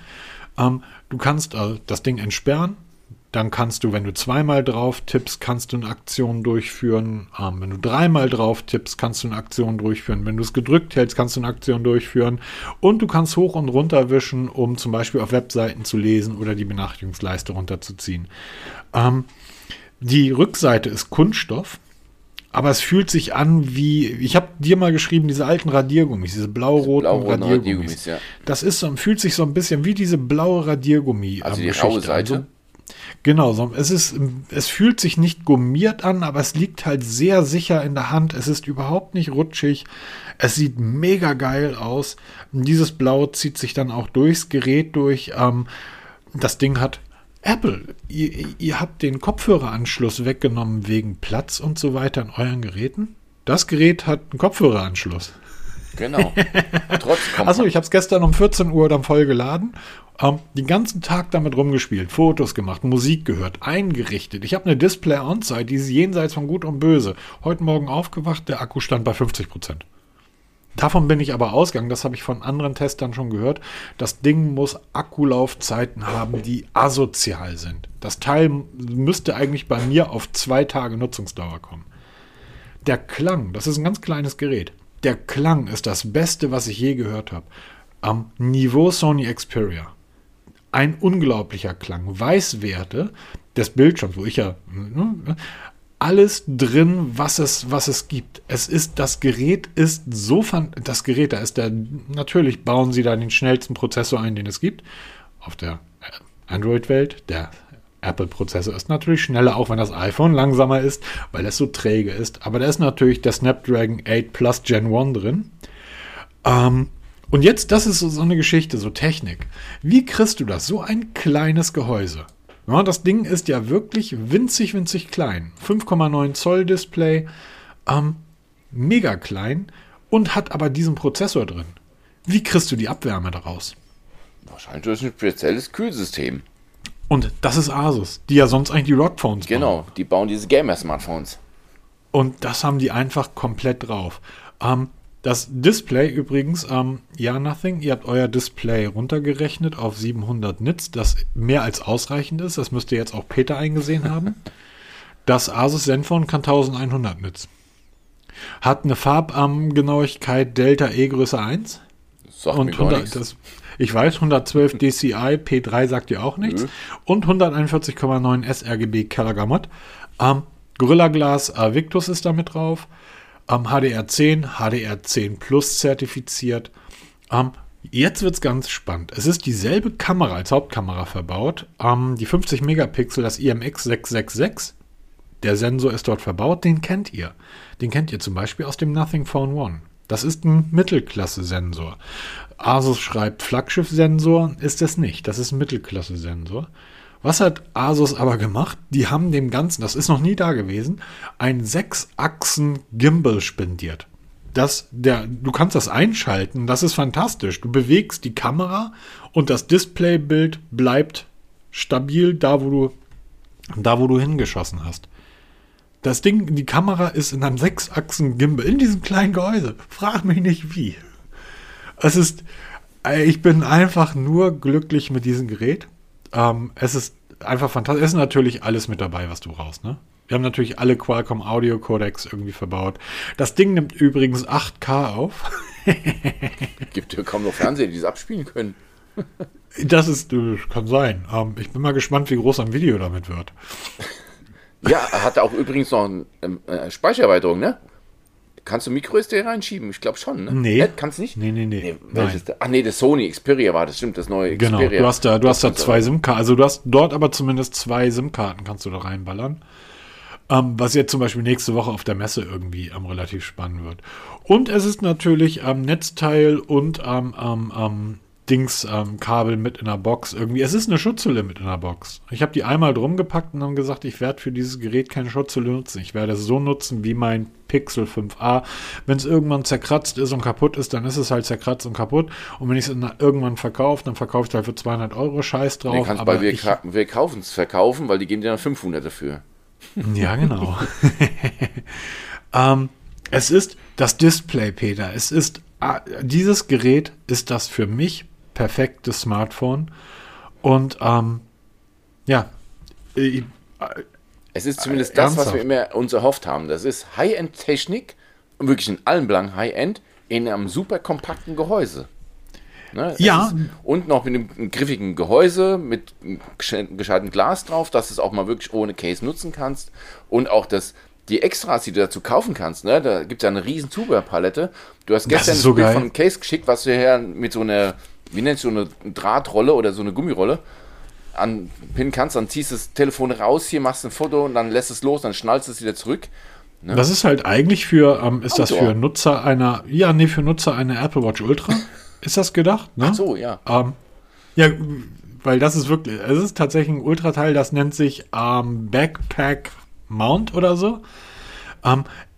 Ähm, du kannst äh, das Ding entsperren. Dann kannst du, wenn du zweimal drauf tippst, kannst du eine Aktion durchführen. Ähm, wenn du dreimal drauf tippst, kannst du eine Aktion durchführen. Wenn du es gedrückt hältst, kannst du eine Aktion durchführen. Und du kannst hoch und runter wischen, um zum Beispiel auf Webseiten zu lesen oder die Benachrichtigungsleiste runterzuziehen. Ähm, die Rückseite ist Kunststoff, aber es fühlt sich an wie, ich habe dir mal geschrieben, diese alten Radiergummis, diese blau-roten blau-roten Radiergummis. Radiergummis, ja. Das ist so, fühlt sich so ein bisschen wie diese blaue Radiergummi. Also die Geschichte raue. Seite. So, Genau, so, es ist, es fühlt sich nicht gummiert an, aber es liegt halt sehr sicher in der Hand. Es ist überhaupt nicht rutschig. Es sieht mega geil aus. Dieses Blau zieht sich dann auch durchs Gerät durch. Ähm, das Ding hat Apple. Ihr, ihr habt den Kopfhöreranschluss weggenommen wegen Platz und so weiter in euren Geräten. Das Gerät hat einen Kopfhöreranschluss. Genau. Trotz Achso, [LAUGHS] ich habe es gestern um 14 Uhr dann voll geladen. Ähm, den ganzen Tag damit rumgespielt, Fotos gemacht, Musik gehört, eingerichtet. Ich habe eine Display On-Site, die ist jenseits von Gut und Böse. Heute Morgen aufgewacht, der Akku stand bei 50 Prozent. Davon bin ich aber ausgegangen, das habe ich von anderen Testern schon gehört. Das Ding muss Akkulaufzeiten haben, die asozial sind. Das Teil müsste eigentlich bei mir auf zwei Tage Nutzungsdauer kommen. Der Klang, das ist ein ganz kleines Gerät. Der Klang ist das Beste, was ich je gehört habe. Am Niveau Sony Xperia. Ein unglaublicher Klang. Weißwerte des Bildschirms, wo ich ja ne, alles drin, was es, was es gibt. Es ist, das Gerät ist so fan das Gerät, da ist der, natürlich bauen sie da den schnellsten Prozessor ein, den es gibt. Auf der Android-Welt, der Apple-Prozessor ist natürlich schneller, auch wenn das iPhone langsamer ist, weil es so träge ist. Aber da ist natürlich der Snapdragon 8 Plus Gen 1 drin. Ähm, und jetzt, das ist so, so eine Geschichte, so Technik. Wie kriegst du das? So ein kleines Gehäuse. Ja, das Ding ist ja wirklich winzig, winzig klein. 5,9 Zoll Display, ähm, mega klein und hat aber diesen Prozessor drin. Wie kriegst du die Abwärme daraus? Wahrscheinlich durch ein spezielles Kühlsystem. Und das ist Asus, die ja sonst eigentlich die Rockphones bauen. Genau, die bauen diese Gamer-Smartphones. Und das haben die einfach komplett drauf. Ähm, das Display übrigens, ähm, ja, nothing. Ihr habt euer Display runtergerechnet auf 700 Nits, das mehr als ausreichend ist. Das müsste jetzt auch Peter eingesehen haben. [LAUGHS] Das Asus Zenfone kann 1100 Nits. Hat eine Farbgenauigkeit Delta E Größe 1. Sagt Und mir gar 100, nichts. das, ich weiß, 112 DCI, P3 sagt dir auch nichts. Nö. Und 141,9 sRGB Color Mod. Ähm, Gorilla Glass äh, Victus ist damit drauf. Ähm, HDR10, HDR10 Plus zertifiziert. Ähm, jetzt wird es ganz spannend. Es ist dieselbe Kamera als Hauptkamera verbaut. Ähm, die 50 Megapixel, das IMX 666. Der Sensor ist dort verbaut, den kennt ihr. Den kennt ihr zum Beispiel aus dem Nothing Phone One. Das ist ein Mittelklasse-Sensor. Asus schreibt Flaggschiff-Sensor, ist es nicht. Das ist ein Mittelklasse-Sensor. Was hat Asus aber gemacht? Die haben dem Ganzen, das ist noch nie da gewesen, ein Sechs-Achsen-Gimbal spendiert. Das, der, du kannst das einschalten, das ist fantastisch. Du bewegst die Kamera und das Displaybild bleibt stabil da, wo du, da, wo du hingeschossen hast. Das Ding, die Kamera ist in einem Sechsachsen-Gimbal in diesem kleinen Gehäuse. Frag mich nicht wie. Es ist, ich bin einfach nur glücklich mit diesem Gerät. Ähm, es ist einfach fantastisch. Es ist natürlich alles mit dabei, was du brauchst, ne? Wir haben natürlich alle Qualcomm Audio Codecs irgendwie verbaut. Das Ding nimmt übrigens 8K auf. [LAUGHS] Gibt ja kaum noch Fernseher, die das abspielen können. Das ist, äh, kann sein. Ähm, ich bin mal gespannt, wie groß ein Video damit wird. Ja, er hat auch übrigens noch eine äh, Speichererweiterung, ne? Kannst du MicroSD reinschieben? Ich glaube schon, ne? Nee. Kannst nicht? Nee, nee, nee. nee welches da? Ach nee, das Sony Xperia war das, stimmt, das neue Genau, Xperia. du hast da, du hast da zwei SIM-Karten, also du hast dort aber zumindest zwei SIM-Karten kannst du da reinballern. Ähm, was jetzt zum Beispiel nächste Woche auf der Messe irgendwie ähm, relativ spannend wird. Und es ist natürlich am Netzteil und am ähm, ähm, Dings ähm, Kabel mit in der Box irgendwie. Es ist eine Schutzhülle mit in der Box. Ich habe die einmal drum gepackt und dann gesagt, ich werde für dieses Gerät keine Schutzhülle nutzen. Ich werde es so nutzen wie mein Pixel 5a. Wenn es irgendwann zerkratzt ist und kaputt ist, dann ist es halt zerkratzt und kaputt. Und wenn ich es irgendwann verkaufe, dann verkaufe ich es halt für 200 Euro Scheiß drauf. Nee, kannst aber bei wir, ich, wir kaufen es verkaufen, weil die geben dir dann 500 dafür. Ja, genau. [LAUGHS] ähm, es ist das Display, Peter. Es ist ah, dieses Gerät ist das für mich perfekte Smartphone. Und ähm, ja, ich, Es ist zumindest das, was ernsthaft? wir immer uns erhofft haben. Das ist High-End-Technik, wirklich in allen Belangen High-End, in einem super kompakten Gehäuse. Ne? Ja. Ist, und noch mit einem griffigen Gehäuse, mit gescheitem Glas drauf, dass du es auch mal wirklich ohne Case nutzen kannst. Und auch das, die Extras, die du dazu kaufen kannst, ne? da gibt es ja eine riesen Zubehörpalette. Du hast gestern so ein Bild von einem Case geschickt, was du her mit so einer, wie nennst du, so eine Drahtrolle oder so eine Gummirolle anpinnen kannst, dann ziehst du das Telefon raus, hier machst ein Foto und dann lässt es los, dann schnallst es wieder zurück. das ist halt eigentlich für, ähm, ist das Outdoor. für Nutzer einer, ja, nee, für Nutzer einer Apple Watch Ultra [LAUGHS] ist das gedacht, ne? Ach so, ja. Ähm, ja, weil das ist wirklich, es ist tatsächlich ein Ultrateil, das nennt sich ähm, Backpack Mount oder so.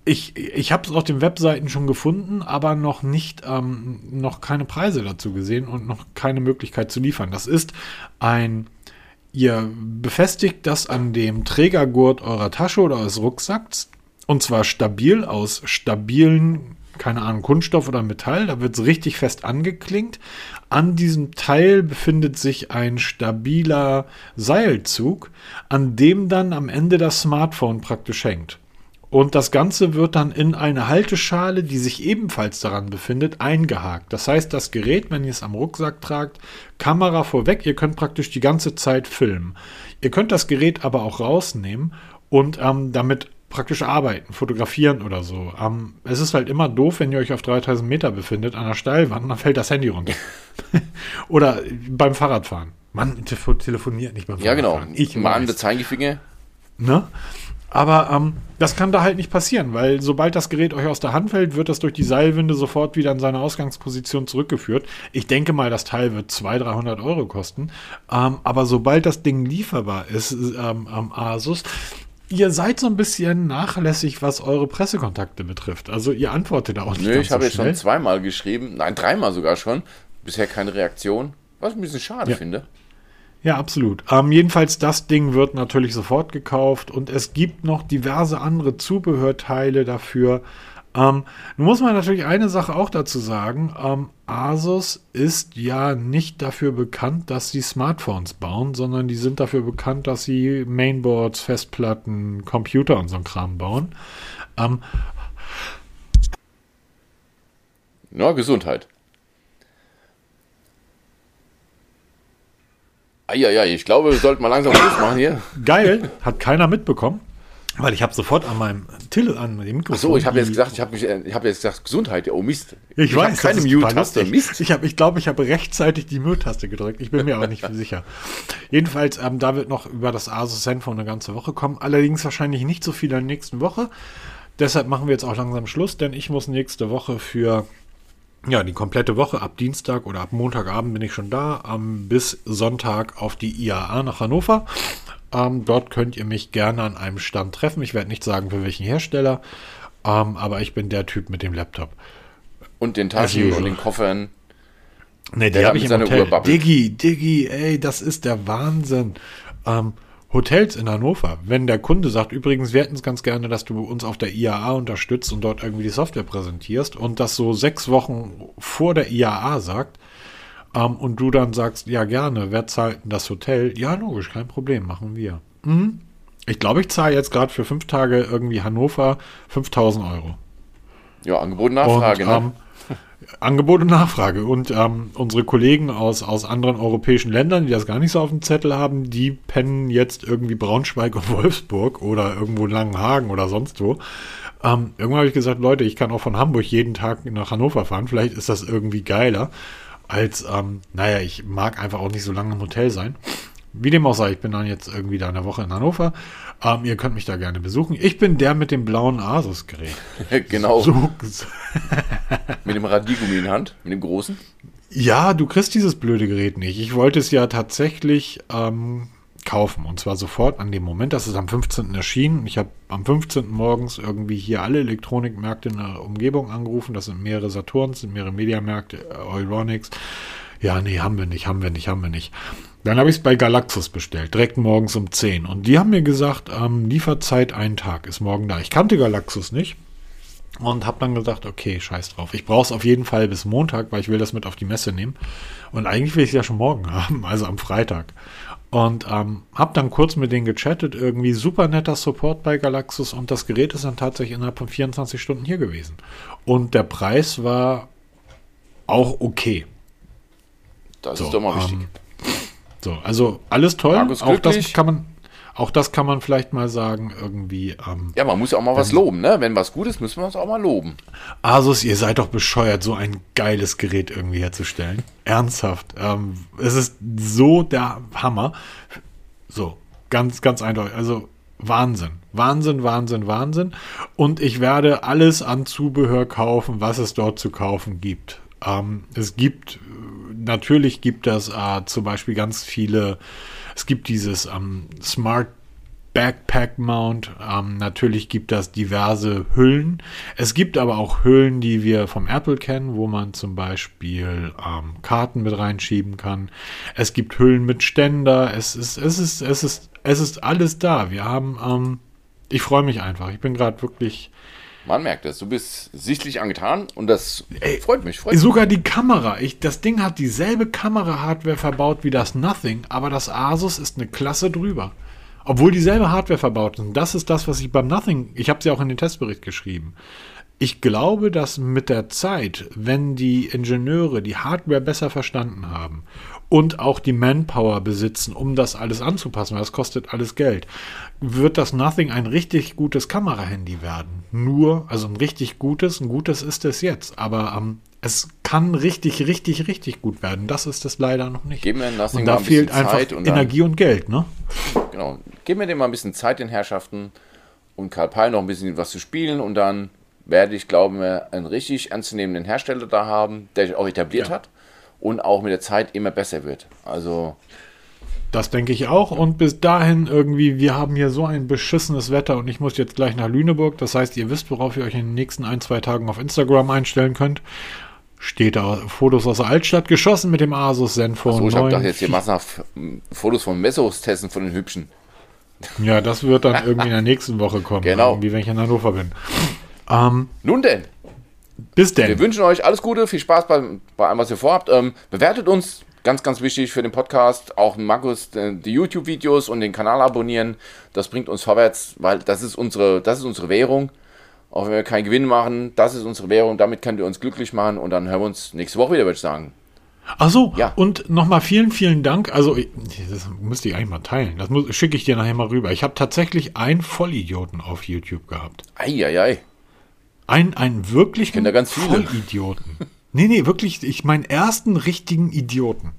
Ich ich habe es auf den Webseiten schon gefunden, aber noch nicht, ähm, noch keine Preise dazu gesehen und noch keine Möglichkeit zu liefern. Das ist ein, ihr befestigt das an dem Trägergurt eurer Tasche oder eures Rucksacks und zwar stabil aus stabilen, keine Ahnung, Kunststoff oder Metall. Da wird es richtig fest angeklingt. An diesem Teil befindet sich ein stabiler Seilzug, an dem dann am Ende das Smartphone praktisch hängt. Und das Ganze wird dann in eine Halteschale, die sich ebenfalls daran befindet, eingehakt. Das heißt, das Gerät, wenn ihr es am Rucksack tragt, Kamera vorweg, ihr könnt praktisch die ganze Zeit filmen. Ihr könnt das Gerät aber auch rausnehmen und ähm, damit praktisch arbeiten, fotografieren oder so. Ähm, es ist halt immer doof, wenn ihr euch auf 3000 Meter befindet, an der Steilwand, dann fällt das Handy runter. [LAUGHS] oder beim Fahrradfahren. Mann, te- telefoniert nicht beim Ja, genau. Fahrradfahren. Ich mal an der Zeigefinger. Ne? Aber ähm, das kann da halt nicht passieren, weil sobald das Gerät euch aus der Hand fällt, wird das durch die Seilwinde sofort wieder in seine Ausgangsposition zurückgeführt. Ich denke mal, das Teil wird 200, 300 Euro kosten. Ähm, aber sobald das Ding lieferbar ist ähm, am Asus, ihr seid so ein bisschen nachlässig, was eure Pressekontakte betrifft. Also ihr antwortet da auch nicht Nö, ganz ich habe so jetzt schnell. schon zweimal geschrieben, nein, dreimal sogar schon. Bisher keine Reaktion. Was ich ein bisschen schade Ja. finde. Ja, absolut. Ähm, jedenfalls, das Ding wird natürlich sofort gekauft und es gibt noch diverse andere Zubehörteile dafür. Ähm, nun muss man natürlich eine Sache auch dazu sagen. Ähm, Asus ist ja nicht dafür bekannt, dass sie Smartphones bauen, sondern die sind dafür bekannt, dass sie Mainboards, Festplatten, Computer und so ein Kram bauen. Ähm, Ja, Gesundheit. Eieiei, ich glaube, wir sollten mal langsam Schluss machen hier. geil, hat keiner mitbekommen, weil ich habe sofort an meinem Tele an dem Mikrofon. So, ich habe jetzt gesagt, ich habe mich, äh, ich habe jetzt gesagt Gesundheit. Oh Mist. Ich, hab weiß, keine Mute-Taste. Mist. Ich glaube, ich, glaub, ich habe rechtzeitig die Mute-Taste gedrückt. Ich bin mir aber nicht sicher. Jedenfalls, ähm, da wird noch über das Asus Zenfone eine ganze Woche kommen. Allerdings wahrscheinlich nicht so viel in der nächsten Woche. Deshalb machen wir jetzt auch langsam Schluss, denn ich muss nächste Woche für ja, die komplette Woche ab Dienstag oder ab Montagabend bin ich schon da, ähm, bis Sonntag auf die IAA nach Hannover. Ähm, dort könnt ihr mich gerne an einem Stand treffen. Ich werde nicht sagen, für welchen Hersteller, ähm, aber ich bin der Typ mit dem Laptop. Und den Taschen usual. und den Koffern. Ne, die habe ich im Hotel. Diggi, Diggi, ey, das ist der Wahnsinn. Ähm, Hotels in Hannover. Wenn der Kunde sagt, übrigens, wir hätten es ganz gerne, dass du uns auf der IAA unterstützt und dort irgendwie die Software präsentierst und das so sechs Wochen vor der IAA sagt ähm, und du dann sagst, ja gerne, wer zahlt denn das Hotel? Ja, logisch, kein Problem, machen wir. Mhm. Ich glaube, ich zahle jetzt gerade für fünf Tage irgendwie Hannover 5000 Euro. Ja, Angebot Nachfrage, und, ne? Ähm, Angebot und Nachfrage. Und ähm, unsere Kollegen aus, aus anderen europäischen Ländern, die das gar nicht so auf dem Zettel haben, die pennen jetzt irgendwie Braunschweig und [LAUGHS] Wolfsburg oder irgendwo Langenhagen oder sonst wo. Ähm, irgendwann habe ich gesagt, Leute, ich kann auch von Hamburg jeden Tag nach Hannover fahren. Vielleicht ist das irgendwie geiler als, ähm, naja, ich mag einfach auch nicht so lange im Hotel sein. Wie dem auch sei, ich bin dann jetzt irgendwie da eine Woche in Hannover. Ähm, ihr könnt mich da gerne besuchen. Ich bin der mit dem blauen Asus-Gerät. [LAUGHS] genau. So, [LAUGHS] Mit dem Radiergummi in der Hand, mit dem großen. ja, du kriegst dieses blöde Gerät nicht. Ich wollte es ja tatsächlich ähm, kaufen. Und zwar sofort an dem Moment. Das ist am 15. erschienen. Ich habe am 15. morgens irgendwie hier alle Elektronikmärkte in der Umgebung angerufen. Das sind mehrere Saturns, sind mehrere Mediamärkte, äh, Euronics. Ja, nee, haben wir nicht, haben wir nicht, haben wir nicht. Dann habe ich es bei Galaxus bestellt, direkt morgens um 10. Und die haben mir gesagt, ähm, Lieferzeit einen Tag ist morgen da. Ich kannte Galaxus nicht. Und habe dann gesagt, okay, scheiß drauf. Ich brauche es auf jeden Fall bis Montag, weil ich will das mit auf die Messe nehmen. Und eigentlich will ich es ja schon morgen [LAUGHS] haben, also am Freitag. Und ähm, habe dann kurz mit denen gechattet, irgendwie super netter Support bei Galaxus und das Gerät ist dann tatsächlich innerhalb von 24 Stunden hier gewesen. Und der Preis war auch okay. Das So, ist doch mal wichtig. So, also alles toll. Markus Auch das kann man, auch das kann man vielleicht mal sagen, irgendwie. Ähm, ja, man muss ja auch mal was loben, ne? Wenn was gut ist, müssen wir es auch mal loben. Asus, ihr seid doch bescheuert, so ein geiles Gerät irgendwie herzustellen. Ernsthaft. Ähm, es ist so der Hammer. So, ganz, ganz eindeutig. Also Wahnsinn. Wahnsinn, Wahnsinn, Wahnsinn. Und ich werde alles an Zubehör kaufen, was es dort zu kaufen gibt. Ähm, es gibt, natürlich gibt es äh, zum Beispiel ganz viele, es gibt dieses ähm, Smart Backpack Mount. Ähm, natürlich gibt es diverse Hüllen. Es gibt aber auch Hüllen, die wir vom Apple kennen, wo man zum Beispiel ähm, Karten mit reinschieben kann. Es gibt Hüllen mit Ständer. Es ist, es ist, es ist, es ist alles da. Wir haben, ähm, ich freue mich einfach. Ich bin gerade wirklich. Man merkt es. Du bist sichtlich angetan und das freut mich. Freut mich. Sogar die Kamera. Ich, das Ding hat dieselbe Kamera-Hardware verbaut wie das Nothing, aber das Asus ist eine Klasse drüber. Obwohl dieselbe Hardware verbaut ist. Und das ist das, was ich beim Nothing, ich habe es ja auch in den Testbericht geschrieben. Ich glaube, dass mit der Zeit, wenn die Ingenieure die Hardware besser verstanden haben und auch die Manpower besitzen, um das alles anzupassen, weil das kostet alles Geld, wird das Nothing ein richtig gutes Kamerahandy werden. Nur, also ein richtig gutes, ein gutes ist es jetzt, aber ähm, es kann richtig, richtig, richtig gut werden. Das ist es leider noch nicht. Geben wir Nothing und da ein fehlt einfach Zeit und Energie und Geld, ne? Genau. Geben wir dem mal ein bisschen Zeit, den Herrschaften, und Karl Pei noch ein bisschen was zu spielen und dann werde ich, glauben wir, einen richtig ernstzunehmenden Hersteller da haben, der sich auch etabliert Ja. hat und auch mit der Zeit immer besser wird. Also, Das denke ich auch. Und bis dahin irgendwie, wir haben hier so ein beschissenes Wetter und ich muss jetzt gleich nach Lüneburg. Das heißt, ihr wisst, worauf ihr euch in den nächsten ein, zwei Tagen auf Instagram einstellen könnt. Steht da Fotos aus der Altstadt geschossen mit dem Asus Zenfone so, ich habe 9. gedacht, jetzt hier massenhaft Fotos von Messos testen von den Hübschen. Ja, das wird dann irgendwie in der nächsten Woche kommen. [LAUGHS] Genau. Irgendwie, wenn ich in Hannover bin. Ähm, Nun denn, bis wir denn. wünschen euch alles Gute, viel Spaß bei, bei allem, was ihr vorhabt. Ähm, bewertet uns, ganz, ganz wichtig für den Podcast, auch Markus, äh, die YouTube-Videos und den Kanal abonnieren. Das bringt uns vorwärts, weil das ist unsere, das ist unsere Währung. Auch wenn wir keinen Gewinn machen, das ist unsere Währung, damit könnt ihr uns glücklich machen und dann hören wir uns nächste Woche wieder, würde ich sagen. Ach so, Ja. und nochmal vielen, vielen Dank. Also, das müsste ich eigentlich mal teilen. Das schicke ich dir nachher mal rüber. Ich habe tatsächlich einen Vollidioten auf YouTube gehabt. Eieiei. Ein, einen wirklichen da ganz viele. Vollidioten. nee, nee, wirklich, ich meinen ersten richtigen Idioten.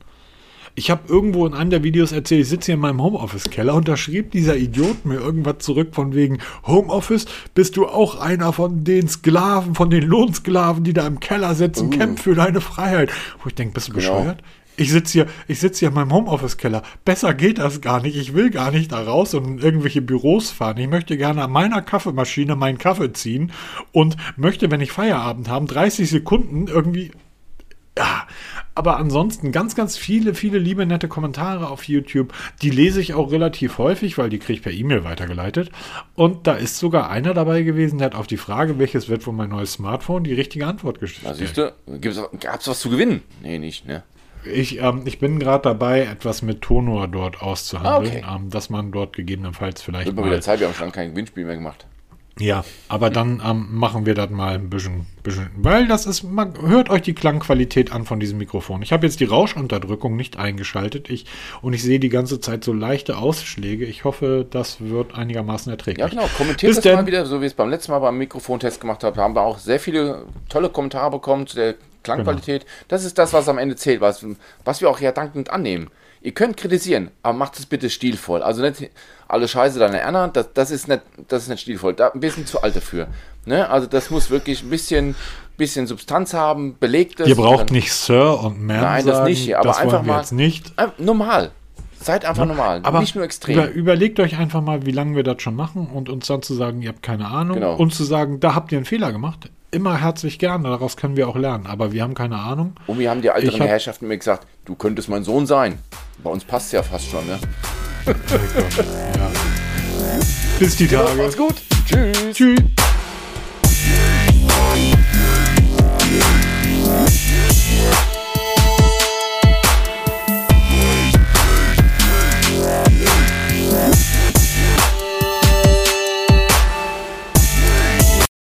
Ich habe irgendwo in einem der Videos erzählt, ich sitze hier in meinem Homeoffice-Keller und da schrieb dieser Idiot mir irgendwas zurück von wegen Homeoffice, bist du auch einer von den Sklaven, von den Lohnsklaven, die da im Keller sitzen, kämpf für deine Freiheit. Wo ich denke, bist du Uh. Genau. bescheuert? Ich sitze hier, ich sitze hier in meinem Homeoffice-Keller. Besser geht das gar nicht. Ich will gar nicht da raus und in irgendwelche Büros fahren. Ich möchte gerne an meiner Kaffeemaschine meinen Kaffee ziehen und möchte, wenn ich Feierabend habe, 30 Sekunden irgendwie. Ja, aber ansonsten ganz, ganz viele, viele liebe, nette Kommentare auf YouTube. Die lese ich auch relativ häufig, weil die kriege ich per E-Mail weitergeleitet. Und da ist sogar einer dabei gewesen, der hat auf die Frage, welches wird wohl mein neues Smartphone, die richtige Antwort Da gestellt. siehst du, gab es was zu gewinnen? Nee, nicht, ne? Ich, ähm, ich bin gerade dabei, etwas mit Tonor dort auszuhandeln, Ah, okay. ähm, dass man dort gegebenenfalls vielleicht Wird mal wieder Zeit, wir haben schon kein Gewinnspiel mehr gemacht. Ja, aber dann ähm, machen wir das mal ein bisschen, bisschen, weil das ist, man hört euch die Klangqualität an von diesem Mikrofon. Ich habe jetzt die Rauschunterdrückung nicht eingeschaltet ich, und ich sehe die ganze Zeit so leichte Ausschläge. Ich hoffe, das wird einigermaßen erträglich. Ja, genau. Kommentiert Bis das denn. mal wieder, so wie es beim letzten Mal beim Mikrofontest gemacht habe. Da haben wir auch sehr viele tolle Kommentare bekommen zu der Klangqualität. Genau. Das ist das, was am Ende zählt, was, was wir auch ja dankend annehmen. Ihr könnt kritisieren, aber macht es bitte stilvoll. Also nicht alle Scheiße deine Erna, das, das, ist nicht, das ist nicht stilvoll. Da ein bisschen zu alt dafür. Ne? Also das muss wirklich ein bisschen, bisschen Substanz haben, belegt es. Ihr braucht nicht Sir und Ma'am Nein, das sagen, nicht, aber das einfach mal- jetzt nicht. Normal. Seid einfach normal, Aber nicht nur extrem. Über, überlegt euch einfach mal, wie lange wir das schon machen und uns dann zu sagen, ihr habt keine Ahnung Genau. und zu sagen, da habt ihr einen Fehler gemacht immer herzlich gerne, daraus können wir auch lernen, aber wir haben keine Ahnung. Und wir haben die älteren hab... Herrschaften mir gesagt, du könntest mein Sohn sein. Bei uns passt ja fast schon, ne? [LAUGHS] Bis die Tage. Ja, macht's gut. Tschüss. Tschüss. Yeah.